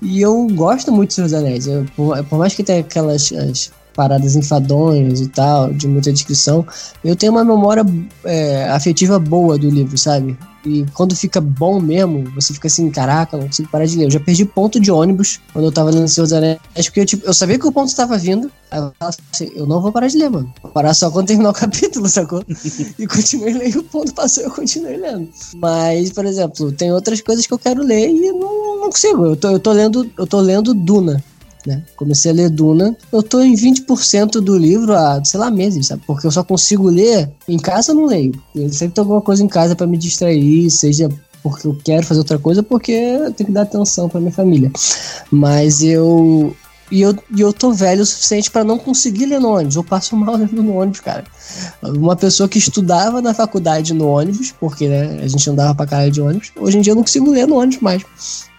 E eu gosto muito dos Seus Anéis. Eu, por, por, mais que tenha aquelas as, paradas enfadonhas e tal, de muita descrição, eu tenho uma memória é, afetiva boa do livro, sabe? E quando fica bom mesmo, você fica assim, caraca, não consigo parar de ler. Eu já perdi ponto de ônibus quando eu tava lendo Senhor dos Anéis, porque eu, tipo, eu sabia que o ponto estava vindo, aí eu falava assim, eu não vou parar de ler, mano. Vou parar só quando terminar o capítulo, sacou? e continuei lendo, o ponto passou eu continuei lendo. Mas, por exemplo, tem outras coisas que eu quero ler e não, não consigo. Eu tô, eu tô lendo, eu tô lendo Duna né? Comecei a ler Duna. Eu tô em 20% do livro há, sei lá, meses, sabe? Porque eu só consigo ler. Em casa eu não leio. Eu sempre tenho alguma coisa em casa para me distrair, seja porque eu quero fazer outra coisa, porque eu tenho que dar atenção para minha família. Mas eu e eu, e eu tô velho o suficiente para não conseguir ler no ônibus. Eu passo mal lendo no ônibus, cara. Uma pessoa que estudava na faculdade no ônibus, porque né, a gente andava pra caralho de ônibus, hoje em dia eu não consigo ler no ônibus mais.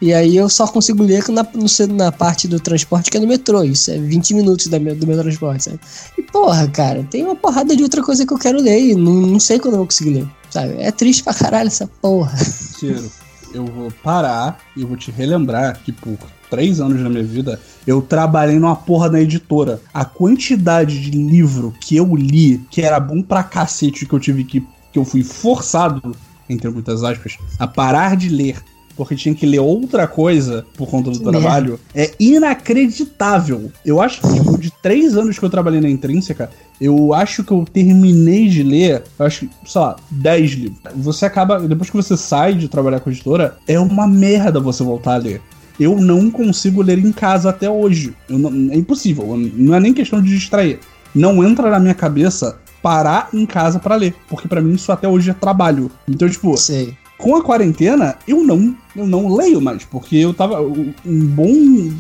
E aí eu só consigo ler na, no, na parte do transporte que é no metrô. Isso é 20 minutos da, do meu transporte, sabe? E porra, cara, tem uma porrada de outra coisa que eu quero ler e não, não sei quando eu vou conseguir ler, sabe? É triste pra caralho essa porra. Tiro, eu vou parar e vou te relembrar que por três anos da minha vida, eu trabalhei numa porra da editora. A quantidade de livro que eu li, que era bom pra cacete, que eu tive que. que eu fui forçado, entre muitas aspas, a parar de ler porque tinha que ler outra coisa por conta do trabalho, é inacreditável. Eu acho que, tipo, de três anos que eu trabalhei na Intrínseca, eu acho que eu terminei de ler, eu acho que, sei lá, 10 livros. Você acaba, depois que você sai de trabalhar com a editora, é uma merda você voltar a ler. Eu não consigo ler em casa até hoje. Não, é impossível. Não é nem questão de distrair. Não entra na minha cabeça parar em casa para ler, porque para mim isso até hoje é trabalho. Então, tipo, Sei. com a quarentena, eu não, eu não leio mais, porque eu tava. Um bom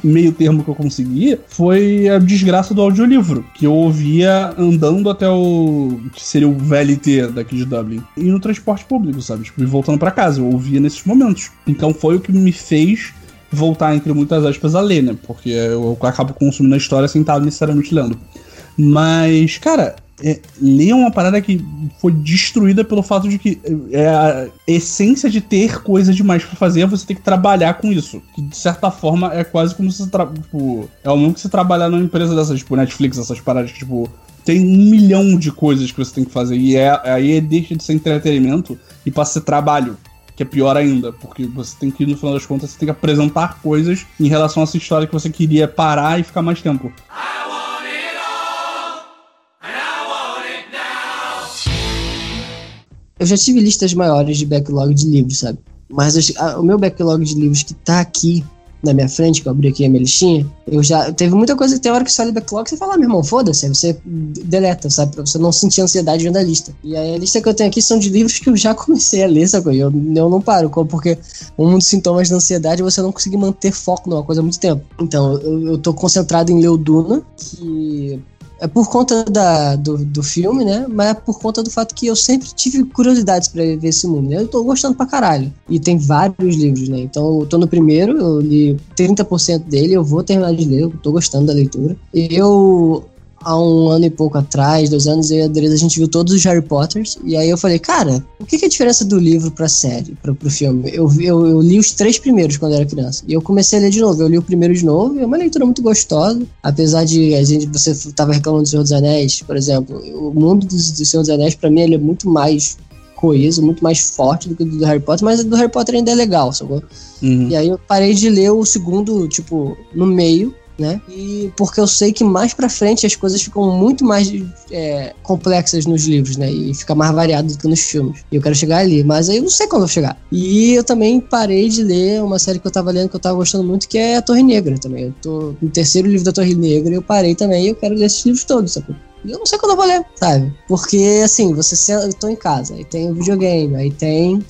meio termo que eu consegui foi a desgraça do audiolivro, que eu ouvia andando até o. que seria o VLT daqui de Dublin. E no transporte público, sabe? Tipo, e voltando para casa, eu ouvia nesses momentos. Então foi o que me fez voltar, entre muitas aspas, a ler, né? Porque eu acabo consumindo a história sem estar necessariamente lendo. Mas, cara, é, ler é uma parada que foi destruída pelo fato de que é a essência de ter coisa demais para fazer é você ter que trabalhar com isso. Que de certa forma é quase como se você tipo, é o mesmo que você trabalhar numa empresa dessas, tipo Netflix, essas paradas que, tipo, tem um milhão de coisas que você tem que fazer. E é, aí deixa de ser entretenimento e passa a ser trabalho. Que é pior ainda, porque você tem que, no final das contas, você tem que apresentar coisas em relação a essa história que você queria parar e ficar mais tempo. Eu já tive listas maiores de backlog de livros, sabe? Mas o meu backlog de livros que tá aqui na minha frente, que eu abri aqui a minha listinha, eu já. Teve muita coisa, tem hora que você olha o backlog você fala, ah, meu irmão, foda-se, você deleta, sabe? Pra você não sentir ansiedade vendo a lista. E aí a lista que eu tenho aqui são de livros que eu já comecei a ler, sabe? Eu, eu não paro, porque um dos sintomas da ansiedade é você não conseguir manter foco numa coisa há muito tempo. Então, eu, eu tô concentrado em ler o Duna, que é por conta da, do, do filme, né? Mas é por conta do fato que eu sempre tive curiosidades para ver esse mundo. Né? Eu tô gostando pra caralho. E tem vários livros, né? Então eu tô no primeiro, eu li 30% dele, eu vou terminar de ler, eu tô gostando da leitura. E eu há um ano e pouco atrás, dois anos, eu e a Adriana, a gente viu todos os Harry Potters. E aí eu falei, cara, o que, é a diferença do livro pra série, pra, pro filme? Eu, eu, eu, li os três primeiros quando eu era criança. E eu comecei a ler de novo. Eu li o primeiro de novo, e é uma leitura muito gostosa. Apesar de a gente, você tava reclamando do Senhor dos Anéis, por exemplo. O mundo do, do Senhor dos Anéis, pra mim, ele é muito mais coeso, muito mais forte do que o do Harry Potter, mas o do Harry Potter ainda é legal, sacou? Uhum. E aí eu parei de ler o segundo, tipo, no meio, né? E porque eu sei que mais para frente as coisas ficam muito mais é, complexas nos livros, né? E fica mais variado do que nos filmes. E eu quero chegar ali, mas aí eu não sei quando eu vou chegar. E eu também parei de ler uma série que eu tava lendo que eu tava gostando muito, que é a Torre Negra também. Eu tô no terceiro livro da Torre Negra e eu parei também e eu quero ler esses livros todos, sabe? E eu não sei quando eu vou ler, sabe? Porque, assim, você senta, eu tô em casa, aí tem o videogame, aí tem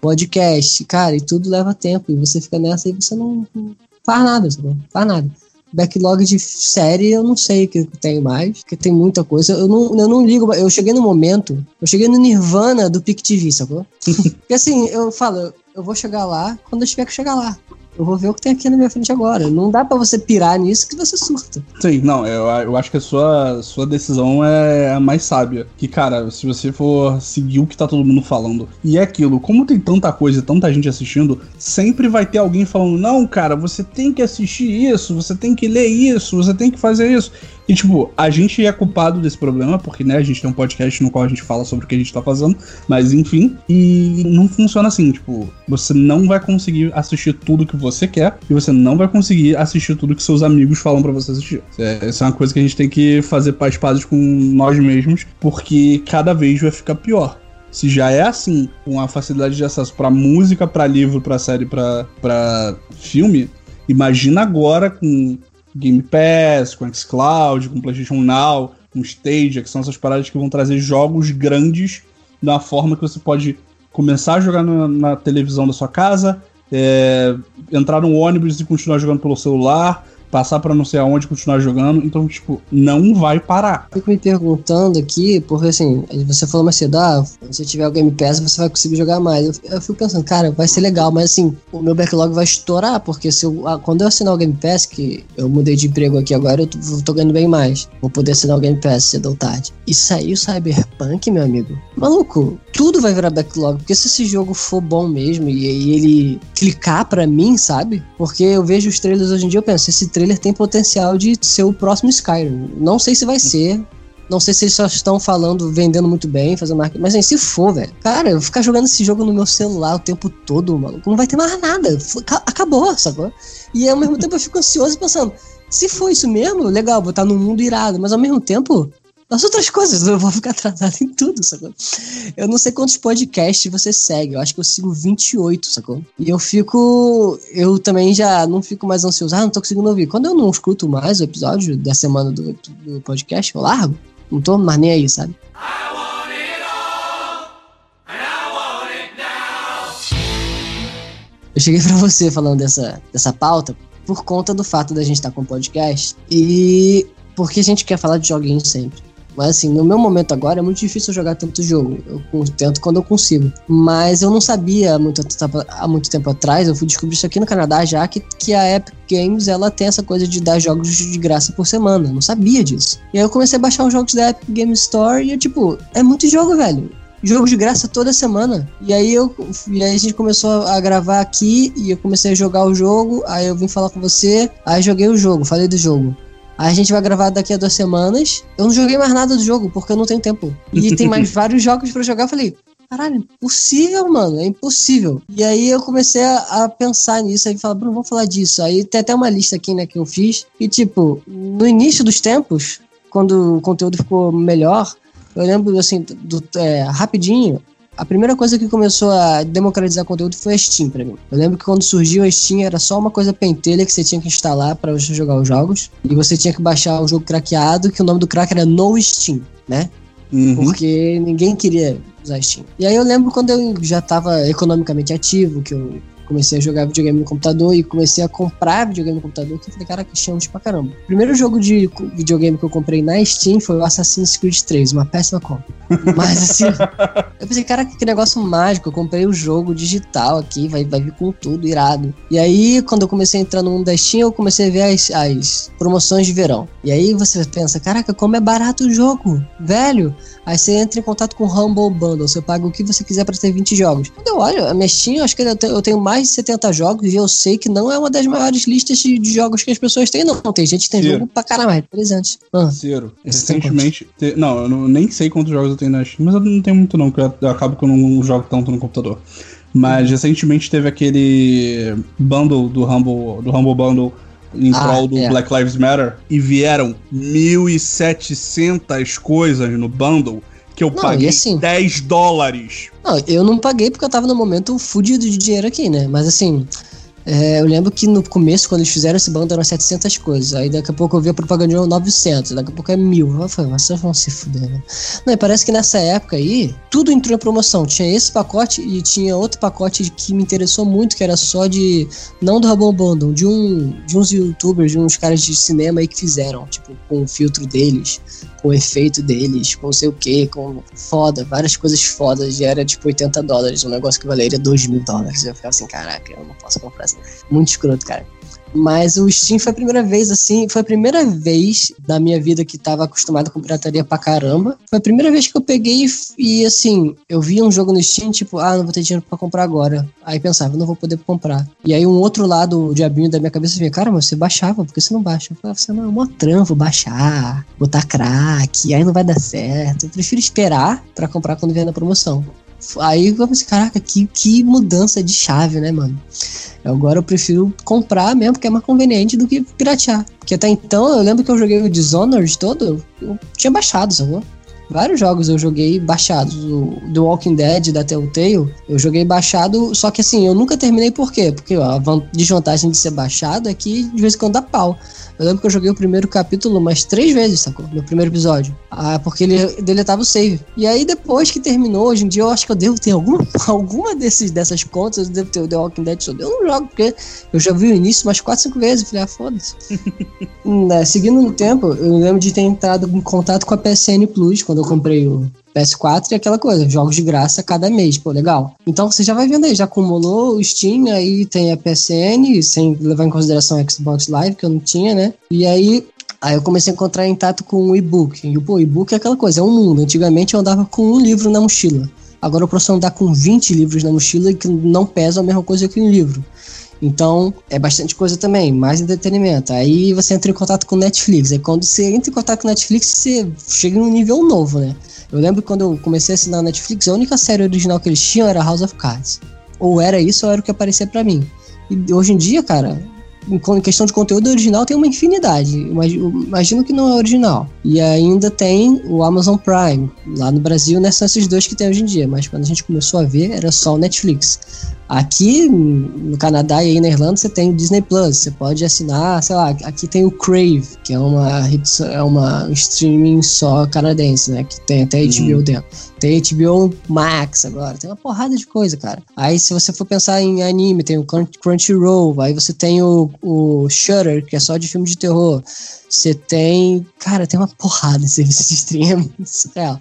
podcast, cara, e tudo leva tempo. E você fica nessa e você não, não faz nada, sabe? Não faz nada. Backlog de série eu não sei o que tem mais, porque tem muita coisa. Eu não, eu não ligo, eu cheguei no momento, eu cheguei no Nirvana do Pic TV, sacou? porque assim, eu falo, eu vou chegar lá quando eu tiver que chegar lá eu vou ver o que tem aqui na minha frente agora. Não dá para você pirar nisso que você surta. Sim, não, eu, eu acho que a sua, sua decisão é a mais sábia. Que, cara, se você for seguir o que tá todo mundo falando, e é aquilo, como tem tanta coisa e tanta gente assistindo, sempre vai ter alguém falando: não, cara, você tem que assistir isso, você tem que ler isso, você tem que fazer isso. E, tipo, a gente é culpado desse problema, porque, né, a gente tem um podcast no qual a gente fala sobre o que a gente tá fazendo, mas enfim, e não funciona assim, tipo, você não vai conseguir assistir tudo que você quer e você não vai conseguir assistir tudo que seus amigos falam para você assistir. É, essa é uma coisa que a gente tem que fazer paz pazes com nós mesmos, porque cada vez vai ficar pior. Se já é assim, com a facilidade de acesso para música, para livro, para série, para filme, imagina agora com Game Pass, com xCloud, com PlayStation Now, com Stadia, que são essas paradas que vão trazer jogos grandes da forma que você pode começar a jogar na, na televisão da sua casa, é, entrar no ônibus e continuar jogando pelo celular, passar para não sei aonde continuar jogando. Então, tipo, não vai parar. Fico me perguntando aqui, porque assim, você falou mais cedo, ah, se tiver o Game Pass, você vai conseguir jogar mais. Eu, eu fico pensando, cara, vai ser legal, mas assim, o meu backlog vai estourar, porque se eu, ah, quando eu assinar o Game Pass, que eu mudei de emprego aqui agora, eu tô, tô ganhando bem mais. Vou poder assinar o Game Pass cedo ou tarde. E sair o Cyberpunk, meu amigo. Maluco, tudo vai virar backlog, porque se esse jogo for bom mesmo e, e ele clicar para mim, sabe? Porque eu vejo os trailers hoje em dia, eu penso, esse trailer tem potencial de ser o próximo Skyrim. Não sei se vai ser, Não sei se eles só estão falando, vendendo muito bem, fazendo marketing. Mas assim, se for, velho. Cara, eu ficar jogando esse jogo no meu celular o tempo todo, mano, não vai ter mais nada. Acabou, sacou? E ao mesmo tempo eu fico ansioso pensando, se for isso mesmo, legal, vou estar num mundo irado. Mas ao mesmo tempo, as outras coisas, eu vou ficar atrasado em tudo, sacou? Eu não sei quantos podcasts você segue, eu acho que eu sigo 28, sacou? E eu fico. Eu também já não fico mais ansioso, ah, não tô conseguindo ouvir. Quando eu não escuto mais o episódio da semana do, do podcast, eu largo. Não tô mais nem aí, sabe? Eu cheguei para você falando dessa, dessa pauta por conta do fato da gente estar tá com podcast e porque a gente quer falar de joguinhos sempre. Mas assim, no meu momento agora é muito difícil jogar tanto jogo. Eu tento quando eu consigo. Mas eu não sabia há muito, há muito tempo atrás, eu fui descobrir isso aqui no Canadá já, que, que a Epic Games ela tem essa coisa de dar jogos de graça por semana. Eu não sabia disso. E aí eu comecei a baixar os jogos da Epic Games Store e, tipo, é muito jogo, velho jogo de graça toda semana. E aí eu e aí a gente começou a gravar aqui e eu comecei a jogar o jogo, aí eu vim falar com você, aí joguei o jogo, falei do jogo. A gente vai gravar daqui a duas semanas. Eu não joguei mais nada do jogo, porque eu não tenho tempo. E tem mais vários jogos para jogar. Eu falei, caralho, impossível, mano, é impossível. E aí eu comecei a, a pensar nisso, aí falar, Bruno, vamos falar disso. Aí tem até uma lista aqui, né, que eu fiz. E tipo, no início dos tempos, quando o conteúdo ficou melhor, eu lembro, assim, do, é, rapidinho, a primeira coisa que começou a democratizar conteúdo foi a Steam para mim. Eu lembro que quando surgiu a Steam era só uma coisa pentelha que você tinha que instalar para você jogar os jogos e você tinha que baixar o jogo craqueado, que o nome do crack era No Steam, né? Uhum. Porque ninguém queria usar Steam. E aí eu lembro quando eu já estava economicamente ativo, que eu comecei a jogar videogame no computador e comecei a comprar videogame no computador, que eu falei, cara, que chama pra caramba. O primeiro jogo de videogame que eu comprei na Steam foi o Assassin's Creed 3, uma péssima compra. Mas assim, eu pensei, cara, que negócio mágico, eu comprei o jogo digital aqui, vai, vai vir com tudo, irado. E aí, quando eu comecei a entrar no mundo da Steam, eu comecei a ver as, as promoções de verão. E aí você pensa, caraca, como é barato o jogo, velho. Aí você entra em contato com o Humble Bundle, você paga o que você quiser para ter 20 jogos. Quando eu olho, a minha Steam, eu acho que eu tenho mais de 70 jogos e eu sei que não é uma das maiores listas de, de jogos que as pessoas têm, não. Tem gente que tem Ciro. jogo pra caramba, mais 300. Ah, Ciro, recentemente... Te, não, eu não, nem sei quantos jogos eu tenho na Steam, mas eu não tenho muito não, porque eu, acabo que eu não jogo tanto no computador. Mas uhum. recentemente teve aquele bundle do Humble, do Humble Bundle em ah, prol do é. Black Lives Matter e vieram 1.700 coisas no bundle que eu não, paguei assim, 10 dólares. Não, eu não paguei porque eu tava no momento fudido de dinheiro aqui, né? Mas assim, é, eu lembro que no começo, quando eles fizeram esse bando, eram 700 coisas. Aí daqui a pouco eu vi a propaganda de 900, daqui a pouco é mil. Eu falei, vocês vão se fuder, né? Não, e parece que nessa época aí, tudo entrou em promoção. Tinha esse pacote e tinha outro pacote que me interessou muito, que era só de. Não do Rabon Bundle, de, um, de uns youtubers, de uns caras de cinema aí que fizeram, tipo, com o filtro deles, com o efeito deles, com não sei o que, com foda, várias coisas fodas. E era tipo 80 dólares, um negócio que valeria 2 mil dólares. Eu ficava assim, caraca, eu não posso comprar essa muito escroto, cara. Mas o Steam foi a primeira vez, assim, foi a primeira vez da minha vida que tava acostumado com pirataria pra caramba. Foi a primeira vez que eu peguei e, assim, eu via um jogo no Steam, tipo, ah, não vou ter dinheiro pra comprar agora. Aí pensava, não vou poder comprar. E aí um outro lado, o diabinho da minha cabeça vinha, cara, mas você baixava, por que você não baixa? Eu falava, você não, é mó trampo baixar, botar crack, aí não vai dar certo. Eu prefiro esperar para comprar quando vier na promoção. Aí eu pensei, caraca, que, que mudança de chave, né, mano? Agora eu prefiro comprar mesmo, porque é mais conveniente do que piratear. Porque até então, eu lembro que eu joguei o Dishonored todo, eu tinha baixado, sabe? Vários jogos eu joguei baixados. O The Walking Dead da Telltale, eu joguei baixado, só que assim, eu nunca terminei por quê? Porque ó, a desvantagem de ser baixado é que de vez em quando dá pau. Eu lembro que eu joguei o primeiro capítulo umas três vezes, sacou? No primeiro episódio. Ah, porque ele deletava o save. E aí, depois que terminou, hoje em dia eu acho que eu devo ter alguma, alguma desses, dessas contas, eu devo ter o The Walking Dead todo. Eu não jogo, porque eu já vi o início umas quatro, cinco vezes. Falei, ah, foda-se. né, seguindo no tempo, eu lembro de ter entrado em contato com a PSN Plus quando eu comprei o PS4 e aquela coisa, jogos de graça cada mês, pô, legal. Então você já vai vendo aí, já acumulou o Steam, aí tem a PSN, sem levar em consideração o Xbox Live, que eu não tinha, né? E aí Aí eu comecei a encontrar em com o e-book. E o e-book é aquela coisa, é um mundo. Antigamente eu andava com um livro na mochila. Agora eu posso andar com 20 livros na mochila que não pesam a mesma coisa que um livro. Então, é bastante coisa também, mais entretenimento. Aí você entra em contato com Netflix. Aí quando você entra em contato com Netflix, você chega em um nível novo, né? Eu lembro quando eu comecei a assinar Netflix, a única série original que eles tinham era House of Cards. Ou era isso ou era o que aparecia para mim. E hoje em dia, cara, em questão de conteúdo original tem uma infinidade. Imagino que não é original. E ainda tem o Amazon Prime. Lá no Brasil, né, são esses dois que tem hoje em dia. Mas quando a gente começou a ver, era só o Netflix. Aqui no Canadá e aí na Irlanda você tem o Disney Plus, você pode assinar, sei lá, aqui tem o Crave, que é uma é uma um streaming só canadense, né, que tem até HBO uhum. dentro. Tem HBO Max agora, tem uma porrada de coisa, cara. Aí se você for pensar em anime, tem o Crunchyroll, aí você tem o, o Shutter, que é só de filme de terror. Você tem, cara, tem uma porrada de serviço de streaming, surreal.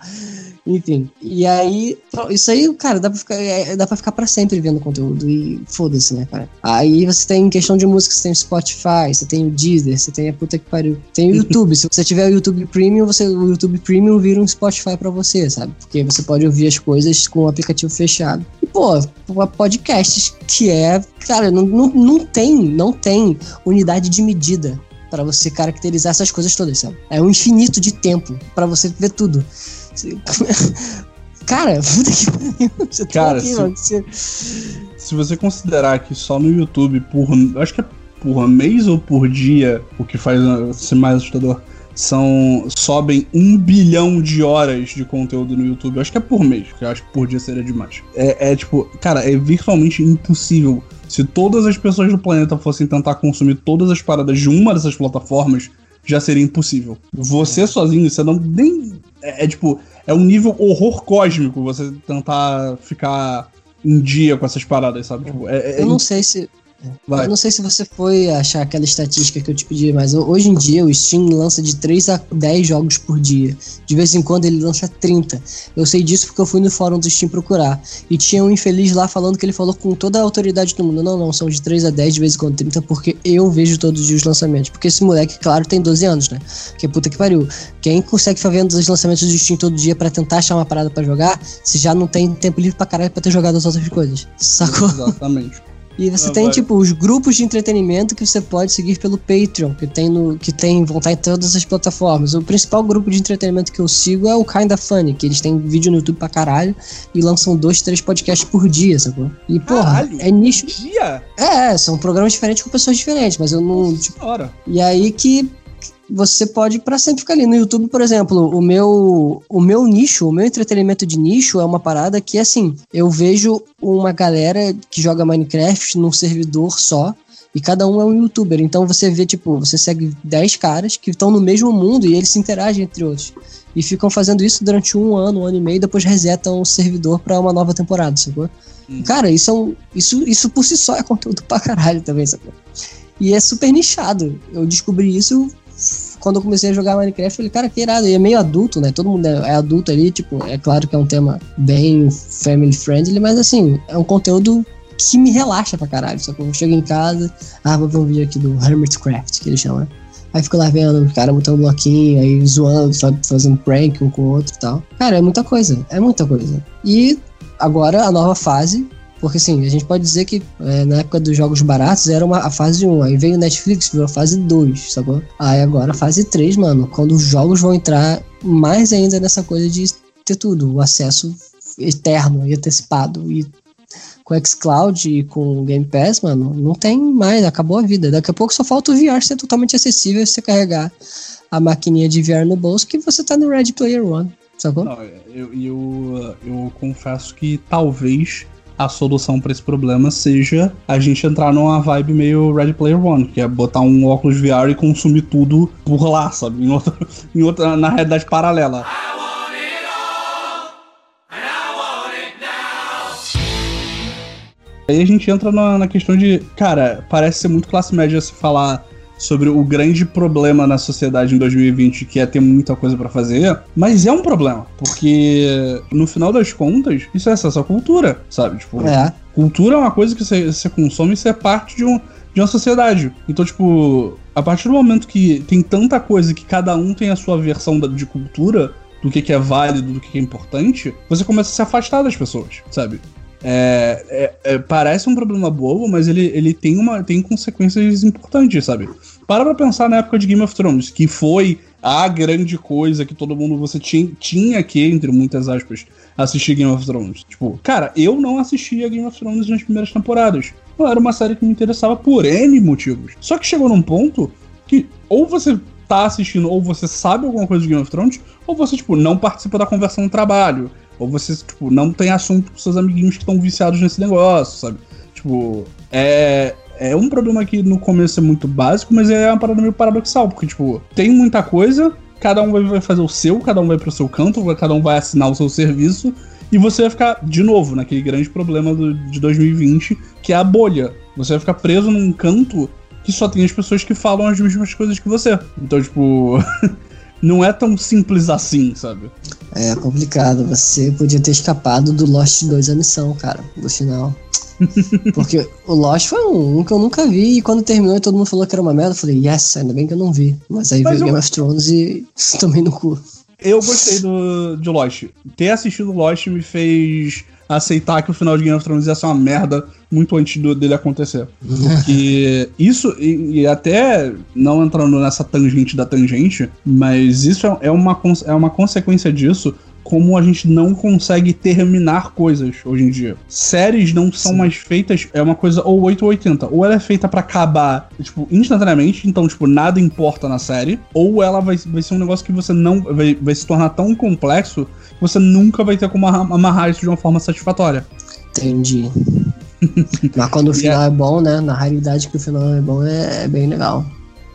Enfim. E aí, isso aí, cara, dá pra ficar, é, dá pra ficar pra sempre vendo conteúdo. E foda-se, né, cara? Aí você tem questão de música, você tem o Spotify, você tem o Deezer, você tem a puta que pariu. Tem o YouTube. Se você tiver o YouTube Premium, você, o YouTube Premium vira um Spotify pra você, sabe? Porque você pode ouvir as coisas com o aplicativo fechado. E, pô, podcasts que é. Cara, não, não, não tem, não tem unidade de medida para você caracterizar essas coisas todas, sabe? É um infinito de tempo para você ver tudo. Cara, puta que pariu. Cara, aqui, se, mano, você... se você considerar que só no YouTube, por. Acho que é por mês ou por dia, o que faz ser mais assustador, são. sobem um bilhão de horas de conteúdo no YouTube. Acho que é por mês, porque eu acho que por dia seria demais. É, é tipo, cara, é virtualmente impossível. Se todas as pessoas do planeta fossem tentar consumir todas as paradas de uma dessas plataformas, já seria impossível. Você sozinho, você não nem é, é, tipo, é um nível horror cósmico você tentar ficar em dia com essas paradas, sabe? Tipo, é, é, eu não sei se. Vai. Eu não sei se você foi achar aquela estatística que eu te pedi, mas hoje em dia o Steam lança de 3 a 10 jogos por dia. De vez em quando ele lança 30. Eu sei disso porque eu fui no fórum do Steam procurar. E tinha um infeliz lá falando que ele falou com toda a autoridade do mundo. Não, não, são de 3 a 10, de vez em quando 30, porque eu vejo todos os dias os lançamentos. Porque esse moleque, claro, tem 12 anos, né? Que puta que pariu. Quem consegue ficar vendo os lançamentos do Steam todo dia para tentar achar uma parada para jogar, se já não tem tempo livre pra caralho pra ter jogado as outras coisas. Sacou? Exatamente. E você ah, tem, vai. tipo, os grupos de entretenimento que você pode seguir pelo Patreon, que tem, no, que tem, vão estar em todas as plataformas. O principal grupo de entretenimento que eu sigo é o Kinda Funny, que eles têm vídeo no YouTube pra caralho e lançam dois, três podcasts por dia, sacou? E, porra, caralho, é nicho. Dia? É, são programas diferentes com pessoas diferentes, mas eu não. Tipo, e aí que você pode para sempre ficar ali no YouTube, por exemplo, o meu o meu nicho, o meu entretenimento de nicho é uma parada que assim, eu vejo uma galera que joga Minecraft num servidor só e cada um é um youtuber. Então você vê, tipo, você segue 10 caras que estão no mesmo mundo e eles se interagem entre outros. E ficam fazendo isso durante um ano, um ano e meio, e depois resetam o servidor para uma nova temporada, sacou? Hum. Cara, isso, é um, isso, isso por si só é conteúdo pra caralho também, sacou? E é super nichado. Eu descobri isso quando eu comecei a jogar Minecraft, eu falei, cara, que irado. E é meio adulto, né? Todo mundo é, adulto ali, tipo, é claro que é um tema bem family friendly, mas assim, é um conteúdo que me relaxa pra caralho. Só que eu chego em casa, ah, vou ver um vídeo aqui do Hermitcraft, que ele chama, né? Aí fico lá vendo o cara botando bloquinho, aí zoando, sabe, fazendo prank um com o outro e tal. Cara, é muita coisa, é muita coisa. E agora a nova fase porque assim, a gente pode dizer que é, na época dos jogos baratos era uma, a fase 1, aí veio o Netflix, virou a fase 2, sacou? Aí agora a fase 3, mano, quando os jogos vão entrar mais ainda nessa coisa de ter tudo, o acesso eterno e antecipado. E com o xCloud e com o Game Pass, mano, não tem mais, acabou a vida. Daqui a pouco só falta o VR ser totalmente acessível você carregar a maquininha de VR no bolso que você tá no Red Player One, sacou? Não, eu, eu, eu confesso que talvez a solução para esse problema seja a gente entrar numa vibe meio Ready Player One, que é botar um óculos VR e consumir tudo por lá, sabe? Em outra, em outra na realidade paralela. Aí a gente entra na, na, questão de, cara, parece ser muito classe média se falar sobre o grande problema na sociedade em 2020, que é ter muita coisa para fazer, mas é um problema, porque no final das contas, isso é acesso à cultura, sabe? Tipo, é. cultura é uma coisa que você, você consome e você é parte de, um, de uma sociedade. Então, tipo, a partir do momento que tem tanta coisa que cada um tem a sua versão de cultura, do que, que é válido, do que, que é importante, você começa a se afastar das pessoas, sabe? É, é, é, parece um problema bobo, mas ele, ele tem, uma, tem consequências importantes, sabe? Para pra pensar na época de Game of Thrones, que foi a grande coisa que todo mundo você tinha, tinha que, entre muitas aspas, assistir Game of Thrones. Tipo, cara, eu não assistia Game of Thrones nas primeiras temporadas. Não era uma série que me interessava por N motivos. Só que chegou num ponto que ou você tá assistindo ou você sabe alguma coisa de Game of Thrones, ou você, tipo, não participa da conversa no trabalho. Ou você, tipo, não tem assunto com seus amiguinhos que estão viciados nesse negócio, sabe? Tipo, é, é um problema que no começo é muito básico, mas é uma parada meio paradoxal, porque, tipo, tem muita coisa, cada um vai fazer o seu, cada um vai pro seu canto, cada um vai assinar o seu serviço, e você vai ficar, de novo, naquele grande problema do, de 2020, que é a bolha. Você vai ficar preso num canto que só tem as pessoas que falam as mesmas coisas que você. Então, tipo. não é tão simples assim, sabe? É complicado. Você podia ter escapado do Lost 2 a missão, cara, no final. Porque o Lost foi um, que eu nunca vi e quando terminou e todo mundo falou que era uma merda, eu falei, yes, ainda bem que eu não vi. Mas aí veio eu... Game of Thrones e tomei no cu. Eu gostei do, de Lost. Ter assistido Lost me fez aceitar que o final de Game of Thrones ia ser uma merda muito antes do, dele acontecer. Porque isso, e, e, até não entrando nessa tangente da tangente, mas isso é, é, uma, é uma consequência disso como a gente não consegue terminar coisas hoje em dia. Séries não são Sim. mais feitas, é uma coisa ou 8 ou 80. Ou ela é feita para acabar, tipo, instantaneamente, então, tipo, nada importa na série, ou ela vai, vai ser um negócio que você não. Vai, vai se tornar tão complexo que você nunca vai ter como amarrar isso de uma forma satisfatória. Entendi. Mas quando o final é... é bom, né? Na realidade que o final é bom é, é bem legal.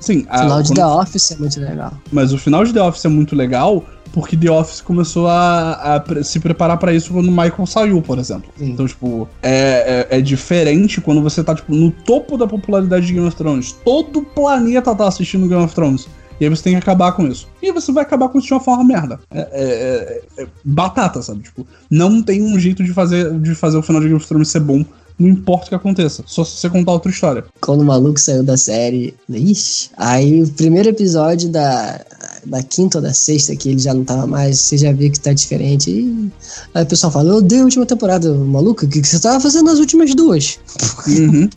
Sim, o final de quando... The Office é muito legal. Mas o final de The Office é muito legal porque The Office começou a, a se preparar para isso quando o Michael saiu, por exemplo. Sim. Então, tipo, é, é, é, diferente quando você tá, tipo, no topo da popularidade de Game of Thrones. Todo o planeta tá assistindo Game of Thrones. E aí você tem que acabar com isso. E você vai acabar com isso de uma forma merda. É, é, é, é batata, sabe? Tipo, não tem um jeito de fazer, de fazer o final de Game of Thrones ser bom não importa o que aconteça, só se você contar outra história. Quando o maluco saiu da série, ixi, aí o primeiro episódio da, da quinta ou da sexta, que ele já não tava mais, você já vê que tá diferente. E aí o pessoal fala, eu odeio a última temporada, maluco, o que, que você tava fazendo nas últimas duas? Uhum.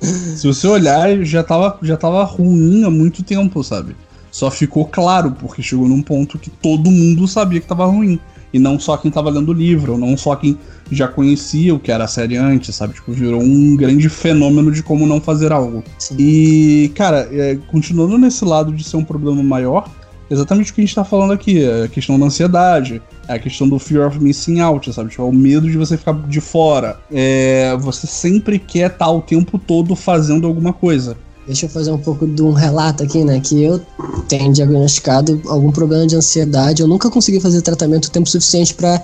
se você olhar, já tava, já tava ruim há muito tempo, sabe? Só ficou claro, porque chegou num ponto que todo mundo sabia que tava ruim. E não só quem tava lendo o livro, ou não só quem já conhecia o que era a série antes, sabe? Tipo, virou um grande fenômeno de como não fazer algo. Sim. E, cara, é, continuando nesse lado de ser um problema maior, exatamente o que a gente tá falando aqui, é a questão da ansiedade, é a questão do fear of missing out, sabe? Tipo, é o medo de você ficar de fora. É, você sempre quer estar tá o tempo todo fazendo alguma coisa. Deixa eu fazer um pouco de um relato aqui, né? Que eu tenho diagnosticado algum problema de ansiedade. Eu nunca consegui fazer tratamento o tempo suficiente para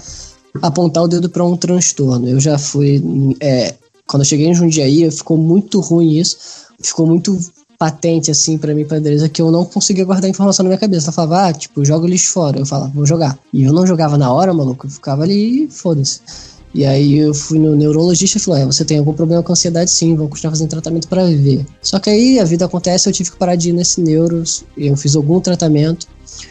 apontar o dedo para um transtorno. Eu já fui. É, quando eu cheguei em Jundiaí, ficou muito ruim isso. Ficou muito patente, assim, para mim, pra Andresa, que eu não conseguia guardar informação na minha cabeça. Ela falava, ah, tipo, joga o lixo fora. Eu falava, vou jogar. E eu não jogava na hora, maluco. Eu ficava ali e foda-se. E aí eu fui no neurologista e falou: é, você tem algum problema com ansiedade? Sim, vou continuar fazendo tratamento para ver. Só que aí a vida acontece, eu tive que parar de ir nesse neuro, eu fiz algum tratamento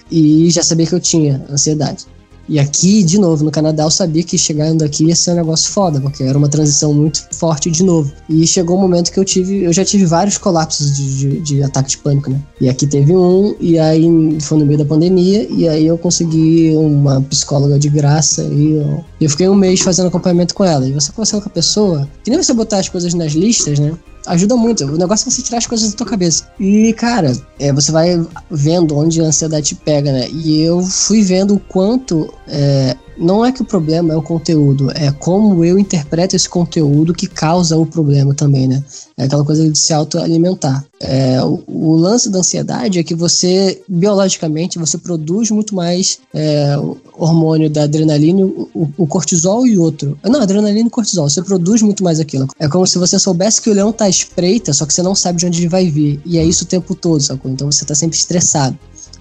e já sabia que eu tinha ansiedade. E aqui, de novo, no Canadá, eu sabia que chegando aqui ia ser um negócio foda, porque era uma transição muito forte de novo. E chegou um momento que eu tive, eu já tive vários colapsos de, de, de ataque de pânico, né? E aqui teve um, e aí foi no meio da pandemia, e aí eu consegui uma psicóloga de graça, e eu, eu fiquei um mês fazendo acompanhamento com ela. E você conversando com a pessoa, que nem você botar as coisas nas listas, né? Ajuda muito. O negócio é você tirar as coisas da tua cabeça. E, cara, é, você vai vendo onde a ansiedade pega, né? E eu fui vendo o quanto é, não é que o problema é o conteúdo, é como eu interpreto esse conteúdo que causa o problema também, né? É aquela coisa de se autoalimentar. É, o, o, lance da ansiedade é que você, biologicamente, você produz muito mais é, hormônio da adrenalina, o, o, cortisol e outro. Não, adrenalina e cortisol, você produz muito mais aquilo. É como se você soubesse que o leão tá espreita, só que você não sabe de onde ele vai vir. E é isso o tempo todo, sacou? Então você tá sempre estressado.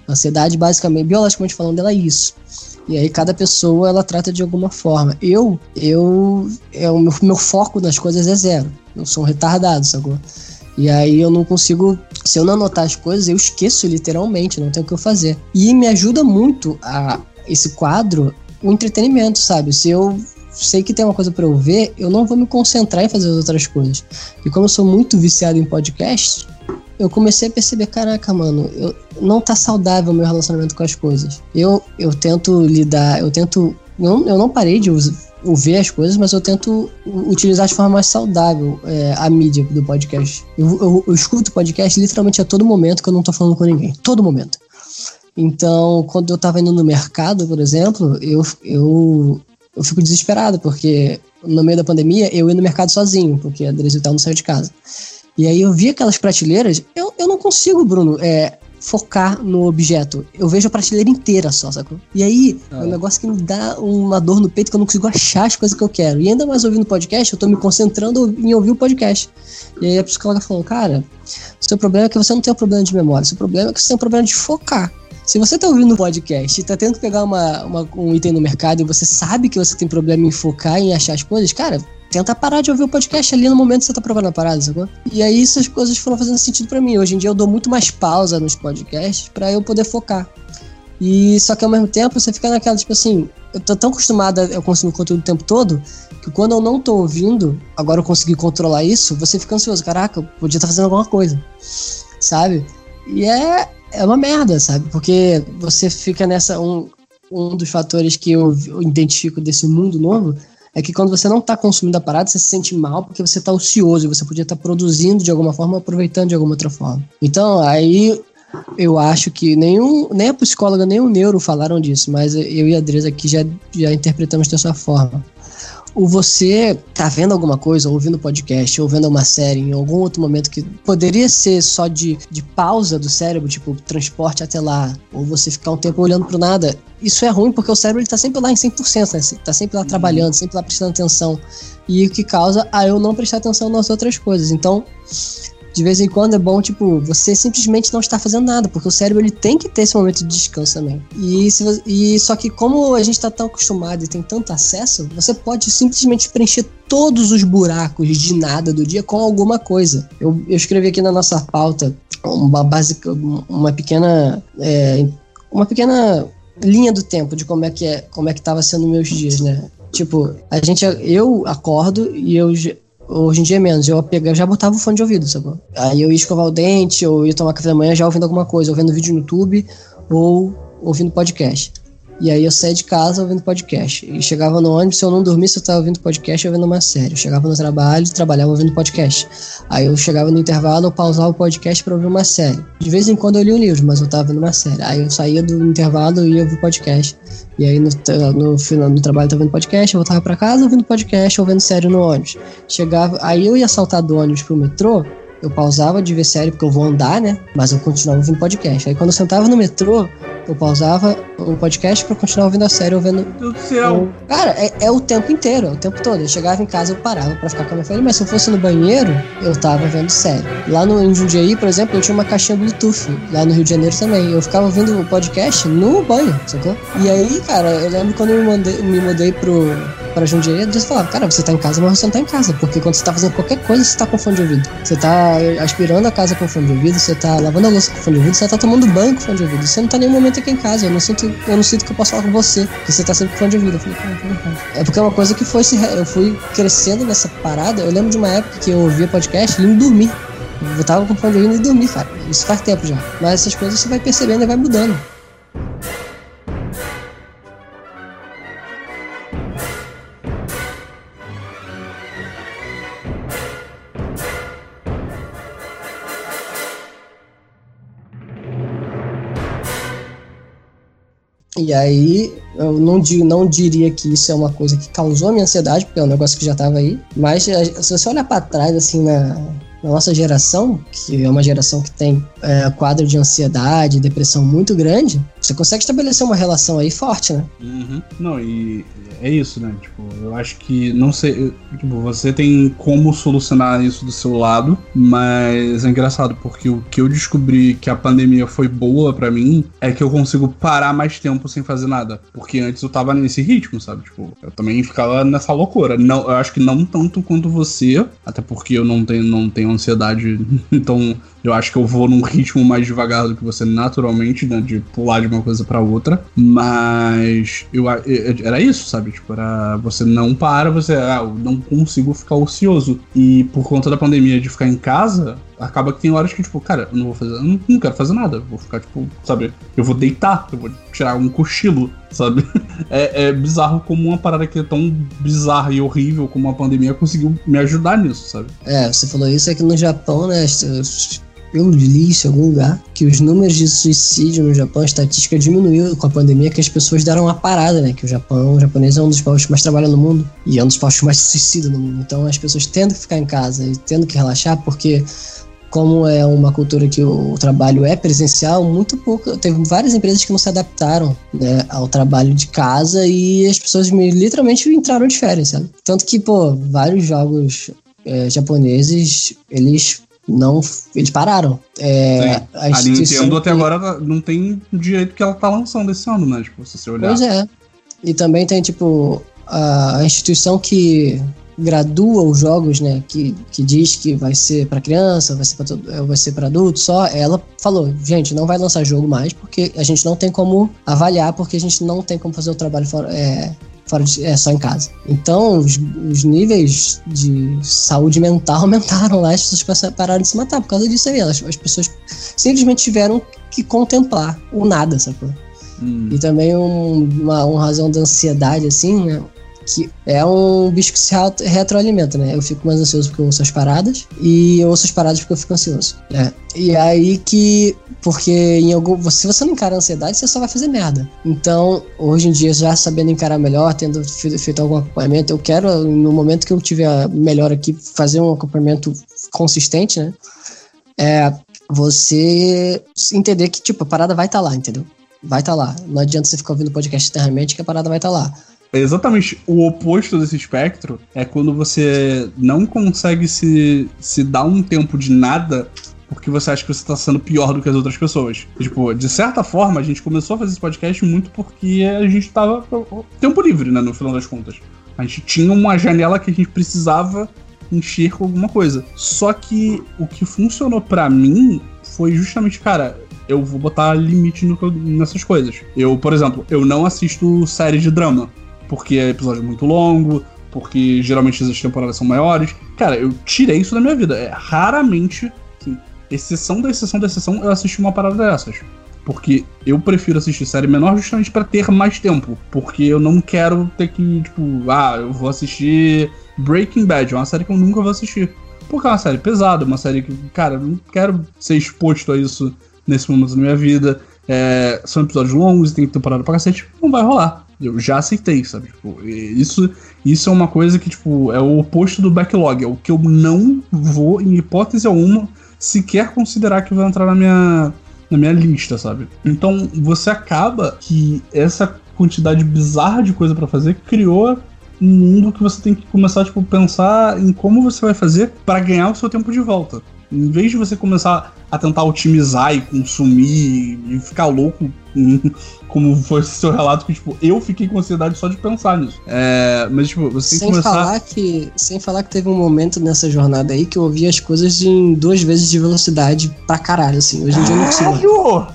A ansiedade, basicamente, biologicamente falando, ela é isso. E aí cada pessoa ela trata de alguma forma. Eu, eu, é o meu, meu foco nas coisas é zero. Eu sou um retardado, sacou? E aí eu não consigo, se eu não anotar as coisas, eu esqueço literalmente, não tenho o que eu fazer. E me ajuda muito a esse quadro o entretenimento, sabe? Se eu sei que tem uma coisa para eu ver, eu não vou me concentrar em fazer as outras coisas. E como eu sou muito viciado em podcast, eu comecei a perceber, caraca, mano, eu, não tá saudável o meu relacionamento com as coisas. Eu, eu tento lidar, eu tento. Eu, eu não parei de usar, ver as coisas, mas eu tento utilizar de forma mais saudável é, a mídia do podcast. Eu, eu, eu escuto podcast literalmente a todo momento que eu não tô falando com ninguém. Todo momento. Então, quando eu tava indo no mercado, por exemplo, eu, eu, eu fico desesperado, porque no meio da pandemia eu ia no mercado sozinho, porque a Dresiltal não saiu de casa. E aí eu vi aquelas prateleiras, eu, eu não consigo, Bruno, é, focar no objeto. Eu vejo a prateleira inteira só, sacou? E aí, é. é um negócio que me dá uma dor no peito que eu não consigo achar as coisas que eu quero. E ainda mais ouvindo podcast, eu tô me concentrando em ouvir o podcast. E aí a psicóloga falou, cara, seu problema é que você não tem um problema de memória, seu problema é que você tem um problema de focar. Se você tá ouvindo o podcast e tá tendo que pegar uma, uma, um item no mercado e você sabe que você tem problema em focar, em achar as coisas, cara, tenta parar de ouvir o podcast ali no momento que você tá provando a parada, sacou? E aí essas coisas foram fazendo sentido para mim. Hoje em dia eu dou muito mais pausa nos podcasts para eu poder focar. E só que ao mesmo tempo você fica naquela, tipo assim, eu tô tão acostumada a consumir conteúdo o tempo todo que quando eu não tô ouvindo, agora eu consegui controlar isso, você fica ansioso. Caraca, eu podia estar tá fazendo alguma coisa, sabe? E é, é uma merda, sabe? Porque você fica nessa. Um, um dos fatores que eu identifico desse mundo novo é que quando você não está consumindo a parada, você se sente mal porque você está ocioso e você podia estar tá produzindo de alguma forma, aproveitando de alguma outra forma. Então, aí eu acho que nenhum, nem a psicóloga nem o neuro falaram disso, mas eu e a Andresa aqui já, já interpretamos dessa forma o você tá vendo alguma coisa, ouvindo podcast, ou vendo uma série em algum outro momento que poderia ser só de, de pausa do cérebro, tipo transporte até lá, ou você ficar um tempo olhando pro nada, isso é ruim porque o cérebro ele tá sempre lá em 100%, né? Tá sempre lá uhum. trabalhando, sempre lá prestando atenção. E o que causa a eu não prestar atenção nas outras coisas. Então, de vez em quando é bom, tipo, você simplesmente não está fazendo nada, porque o cérebro ele tem que ter esse momento de descanso também. E, se, e só que como a gente está tão acostumado e tem tanto acesso, você pode simplesmente preencher todos os buracos de nada do dia com alguma coisa. Eu, eu escrevi aqui na nossa pauta uma básica, uma pequena, é, uma pequena linha do tempo de como é que é, como é que estava sendo meus dias, né? Tipo, a gente, eu acordo e eu Hoje em dia é menos. Eu pegava, já botava o fone de ouvido, sabe? Aí eu ia escovar o dente, ou ia tomar café da manhã já ouvindo alguma coisa, ouvindo vídeo no YouTube ou ouvindo podcast. E aí eu saía de casa ouvindo podcast. E chegava no ônibus, se eu não dormisse, eu estava ouvindo podcast ouvindo uma série. Eu chegava no trabalho, trabalhava ouvindo podcast. Aí eu chegava no intervalo, eu pausava o podcast para ouvir uma série. De vez em quando eu li um livro, mas eu estava vendo uma série. Aí eu saía do intervalo e ia ouvir podcast. E aí no, no final do trabalho eu tava ouvindo podcast, eu voltava para casa ouvindo podcast, ouvindo série no ônibus. Chegava, aí eu ia saltar do ônibus pro metrô, eu pausava de ver série porque eu vou andar, né? Mas eu continuava ouvindo podcast. Aí quando eu sentava no metrô, eu pausava o podcast pra continuar ouvindo a série, ouvindo. Meu Deus do céu! Cara, é, é, o tempo inteiro, é o tempo todo. Eu chegava em casa, eu parava pra ficar com a minha família, mas se eu fosse no banheiro, eu tava vendo série. Lá no em Jundiaí, por exemplo, eu tinha uma caixinha Bluetooth, lá no Rio de Janeiro também. Eu ficava ouvindo o podcast no banho, sacou? E aí, cara, eu lembro quando eu me, mandei, me mudei pro, pra Jundiaí, Deus falava, cara, você tá em casa, mas você não tá em casa, porque quando você tá fazendo qualquer coisa, você tá com fone de ouvido. Você tá aspirando a casa com fone de ouvido, você tá lavando a louça com fone de ouvido, você tá tomando banho com fone de ouvido. Você não tá nenhum momento aqui em casa, eu não sinto, eu não sinto que eu posso falar com você, porque você tá sempre com fone de ouvido. Eu falei, cara, é porque é uma coisa que foi, eu fui crescendo nessa parada, eu lembro de uma época que eu ouvia podcast e ia dormir. Eu tava com fone de ouvido e dormir, cara. Isso faz tempo já. Mas essas coisas você vai percebendo e vai mudando. E aí, eu não, não diria que isso é uma coisa que causou a minha ansiedade, porque é um negócio que já estava aí. Mas eh, se você olhar para trás, assim, na, na, nossa geração, que é uma geração que tem é, quadro de ansiedade, depressão muito grande, você consegue estabelecer uma relação aí forte, né? Uhum. Não, e é isso, né? Tipo, eu acho que não sei. Tipo, você tem como solucionar isso do seu lado, mas é engraçado porque o que eu descobri que a pandemia foi boa para mim é que eu consigo parar mais tempo sem fazer nada. Porque antes eu tava nesse ritmo, sabe? Tipo, eu também ficava nessa loucura. Não, eu acho que não tanto quanto você, até porque eu não tenho, não tenho ansiedade, então eu acho que eu vou num ritmo mais devagar do que você naturalmente, né? De pular de uma coisa para outra. Mas eu, era isso, sabe? Sabe? Tipo, era você não para, você ah, eu não consigo ficar ocioso. E por conta da pandemia de ficar em casa, acaba que tem horas que, tipo, cara, eu não vou fazer, eu não, quero fazer nada. Vou ficar, tipo, sabe? Eu vou deitar, eu vou tirar um cochilo, sabe? É, é bizarro como uma parada que é tão bizarra e horrível como a pandemia conseguiu me ajudar nisso, sabe? É, você falou isso aqui no Japão, né? Eu li isso em algum lugar, que os números de suicídio no Japão, a estatística diminuiu com a pandemia, que as pessoas deram uma parada, né? Que o Japão, o japonês é um dos povos que mais trabalha no mundo e é um dos povos que mais se suicida no mundo. Então as pessoas tendo que ficar em casa e tendo que relaxar, porque como é uma cultura que o trabalho é presencial, muito pouco. Teve várias empresas que não se adaptaram né, ao trabalho de casa e as pessoas literalmente entraram de férias, sabe? Tanto que, pô, vários jogos é, japoneses, eles não. Eles pararam. É, a, a Nintendo até agora não tem o direito que ela tá lançando esse ano, né? Tipo, se você olhar. Pois é. E também tem, tipo, a, instituição que gradua os jogos, né, que, que diz que vai ser para criança, vai ser para vai ser para adulto, só ela falou, gente, não vai lançar jogo mais porque a gente não tem como avaliar, porque a gente não tem como fazer o trabalho fora, é, fora de, é, só em casa. Então, os, os, níveis de saúde mental aumentaram lá, as pessoas pararam de se matar por causa disso aí. As, as pessoas simplesmente tiveram que contemplar o nada, sacou? Hum. E também um, uma, uma razão da ansiedade, assim, né? que é um bicho que se retroalimenta, né? Eu fico mais ansioso porque eu ouço as paradas e eu ouço as paradas porque eu fico ansioso. É. E aí que, porque em algum, se você não encara a ansiedade, você só vai fazer merda. Então, hoje em dia, já sabendo encarar melhor, tendo feito algum acompanhamento, eu quero, no momento que eu tiver melhor aqui, fazer um acompanhamento consistente, né? É você entender que, tipo, a parada vai estar tá lá, entendeu? Vai estar tá lá. Não adianta você ficar ouvindo podcast eternamente que a parada vai estar tá lá. É exatamente o oposto desse espectro é quando você não consegue se, se dar um tempo de nada porque você acha que você tá sendo pior do que as outras pessoas. Tipo, de certa forma, a gente começou a fazer esse podcast muito porque a gente tava tempo livre, né, no final das contas. A gente tinha uma janela que a gente precisava encher com alguma coisa. Só que o que funcionou para mim foi justamente, cara, eu vou botar limite no, nessas coisas. Eu, por exemplo, eu não assisto série de drama porque é episódio muito longo, porque geralmente as temporadas são maiores. Cara, eu tirei isso da minha vida. É raramente, exceção da exceção da exceção, eu assisti uma parada dessas. Porque eu prefiro assistir série menor justamente para ter mais tempo. Porque eu não quero ter que, tipo, ah, eu vou assistir Breaking Bad, é uma série que eu nunca vou assistir. Porque é uma série pesada, uma série que, cara, eu não quero ser exposto a isso nesse momento da minha vida. É, são episódios longos e tem temporada pra cacete, não vai rolar. Eu já aceitei, sabe? Tipo, isso, isso é uma coisa que, tipo, é o oposto do backlog. É o que eu não vou, em hipótese alguma, sequer considerar que vai entrar na minha, na minha lista, sabe? Então, você acaba que essa quantidade bizarra de coisa para fazer criou um mundo que você tem que começar, tipo, pensar em como você vai fazer para ganhar o seu tempo de volta. Em vez de você começar a tentar otimizar e consumir e ficar louco, como foi o seu relato, que, tipo, eu fiquei com ansiedade só de pensar nisso. É, mas, tipo, você tem sem que começar... Falar que, sem falar que teve um momento nessa jornada aí que eu ouvi as coisas em duas vezes de velocidade pra caralho, assim. Hoje em dia eu não consigo.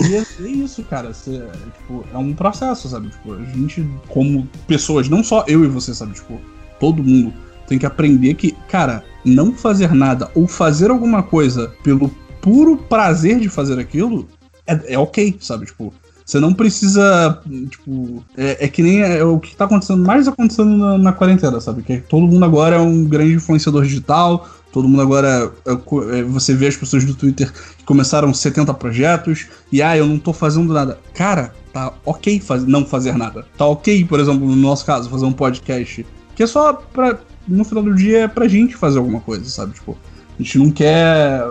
É. é isso, cara. Tipo, é um processo, sabe? Tipo, a gente, como pessoas, não só eu e você, sabe? Tipo, todo mundo tem que aprender que, cara, não fazer nada ou fazer alguma coisa pelo puro prazer de fazer aquilo é, é ok, sabe? Tipo, você não precisa. Tipo, é, é que nem é, o que tá acontecendo, mais acontecendo na, na, quarentena, sabe? Que todo mundo agora é um grande influenciador digital, todo mundo agora. É, é você vê as pessoas do Twitter que começaram 70 projetos, e ah, eu não tô fazendo nada. Cara, tá ok faz, não fazer nada. Tá ok, por exemplo, no nosso caso, fazer um podcast. Que é só pra no final do dia é pra gente fazer alguma coisa, sabe? Tipo, a gente não quer.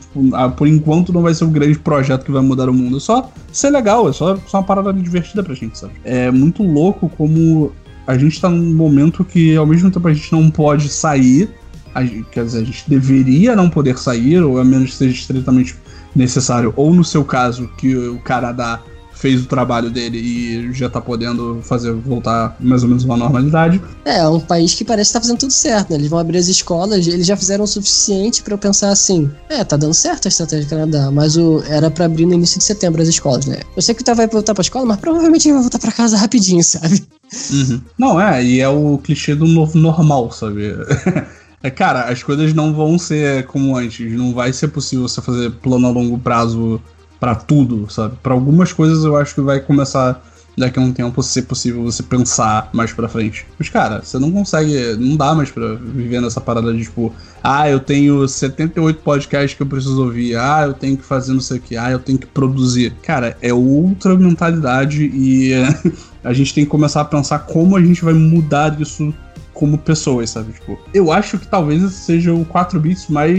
Tipo, ah, por enquanto não vai ser um grande projeto que vai mudar o mundo. É só ser legal, é só, só uma parada divertida pra gente, sabe? É muito louco como a gente tá num momento que ao mesmo tempo a gente não pode sair. A gente, quer dizer, a gente deveria não poder sair, ou a menos que seja estritamente necessário, ou no seu caso, que o Canadá fez o trabalho dele e já tá podendo fazer voltar mais ou menos uma normalidade. É, é um país que parece que tá fazendo tudo certo, né? Eles vão abrir as escolas, eles já fizeram o suficiente para eu pensar assim: é, tá dando certo a estratégia do Canadá, mas o, era para abrir no início de setembro as escolas, né? Eu sei que o Tá vai voltar pra escola, mas provavelmente ele vai voltar pra casa rapidinho, sabe? Uhum. Não, é, e é o clichê do novo normal, sabe? É, cara, as coisas não vão ser como antes. Não vai ser possível você fazer plano a longo prazo para tudo, sabe? Para algumas coisas eu acho que vai começar daqui a um tempo ser possível você pensar mais para frente. Mas cara, você não consegue, não dá mais para viver nessa parada de tipo, ah, eu tenho 78 podcasts que eu preciso ouvir, ah, eu tenho que fazer não sei o que, ah, eu tenho que produzir. Cara, é outra mentalidade e a gente tem que começar a pensar como a gente vai mudar isso como pessoas, sabe? Tipo, eu acho que talvez esse seja o 4 bits mais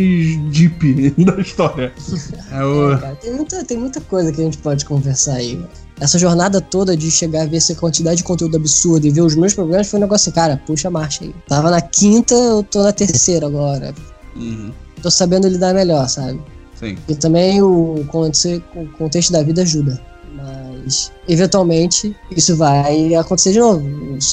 deep da história. É, o... é cara, tem, muita, tem muita coisa que a gente pode conversar aí. Essa jornada toda de chegar a ver essa quantidade de conteúdo absurdo e ver os meus problemas foi um negócio assim, cara, puxa a marcha aí. Tava na quinta, eu tô na terceira agora. Uhum. Tô sabendo lidar melhor, sabe? Sim. E também o, o contexto da vida ajuda mas eventualmente isso vai acontecer de novo.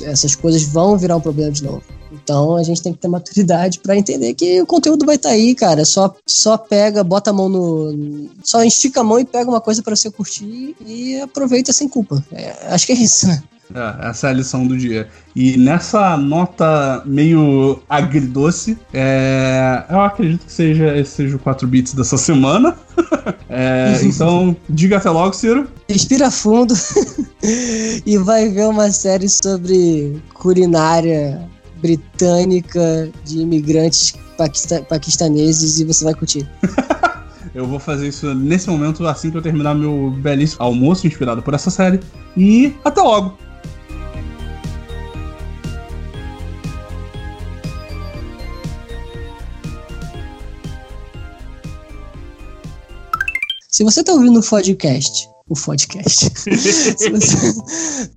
Essas coisas vão virar um problema de novo. Então a gente tem que ter maturidade para entender que o conteúdo vai estar tá aí, cara. Só, só pega, bota a mão no. Só estica a mão e pega uma coisa para você curtir e aproveita sem culpa. É, acho que é isso, né? É, essa é a lição do dia. E nessa nota meio agridoce, é, eu acredito que seja, esse seja o 4 bits dessa semana. é, então, diga até logo, Ciro. Respira fundo e vai ver uma série sobre culinária britânica de imigrantes paquistaneses e você vai curtir. Eu vou fazer isso nesse momento, assim que eu terminar meu belíssimo almoço inspirado por essa série. E até logo! Se você está ouvindo o podcast, o podcast, se você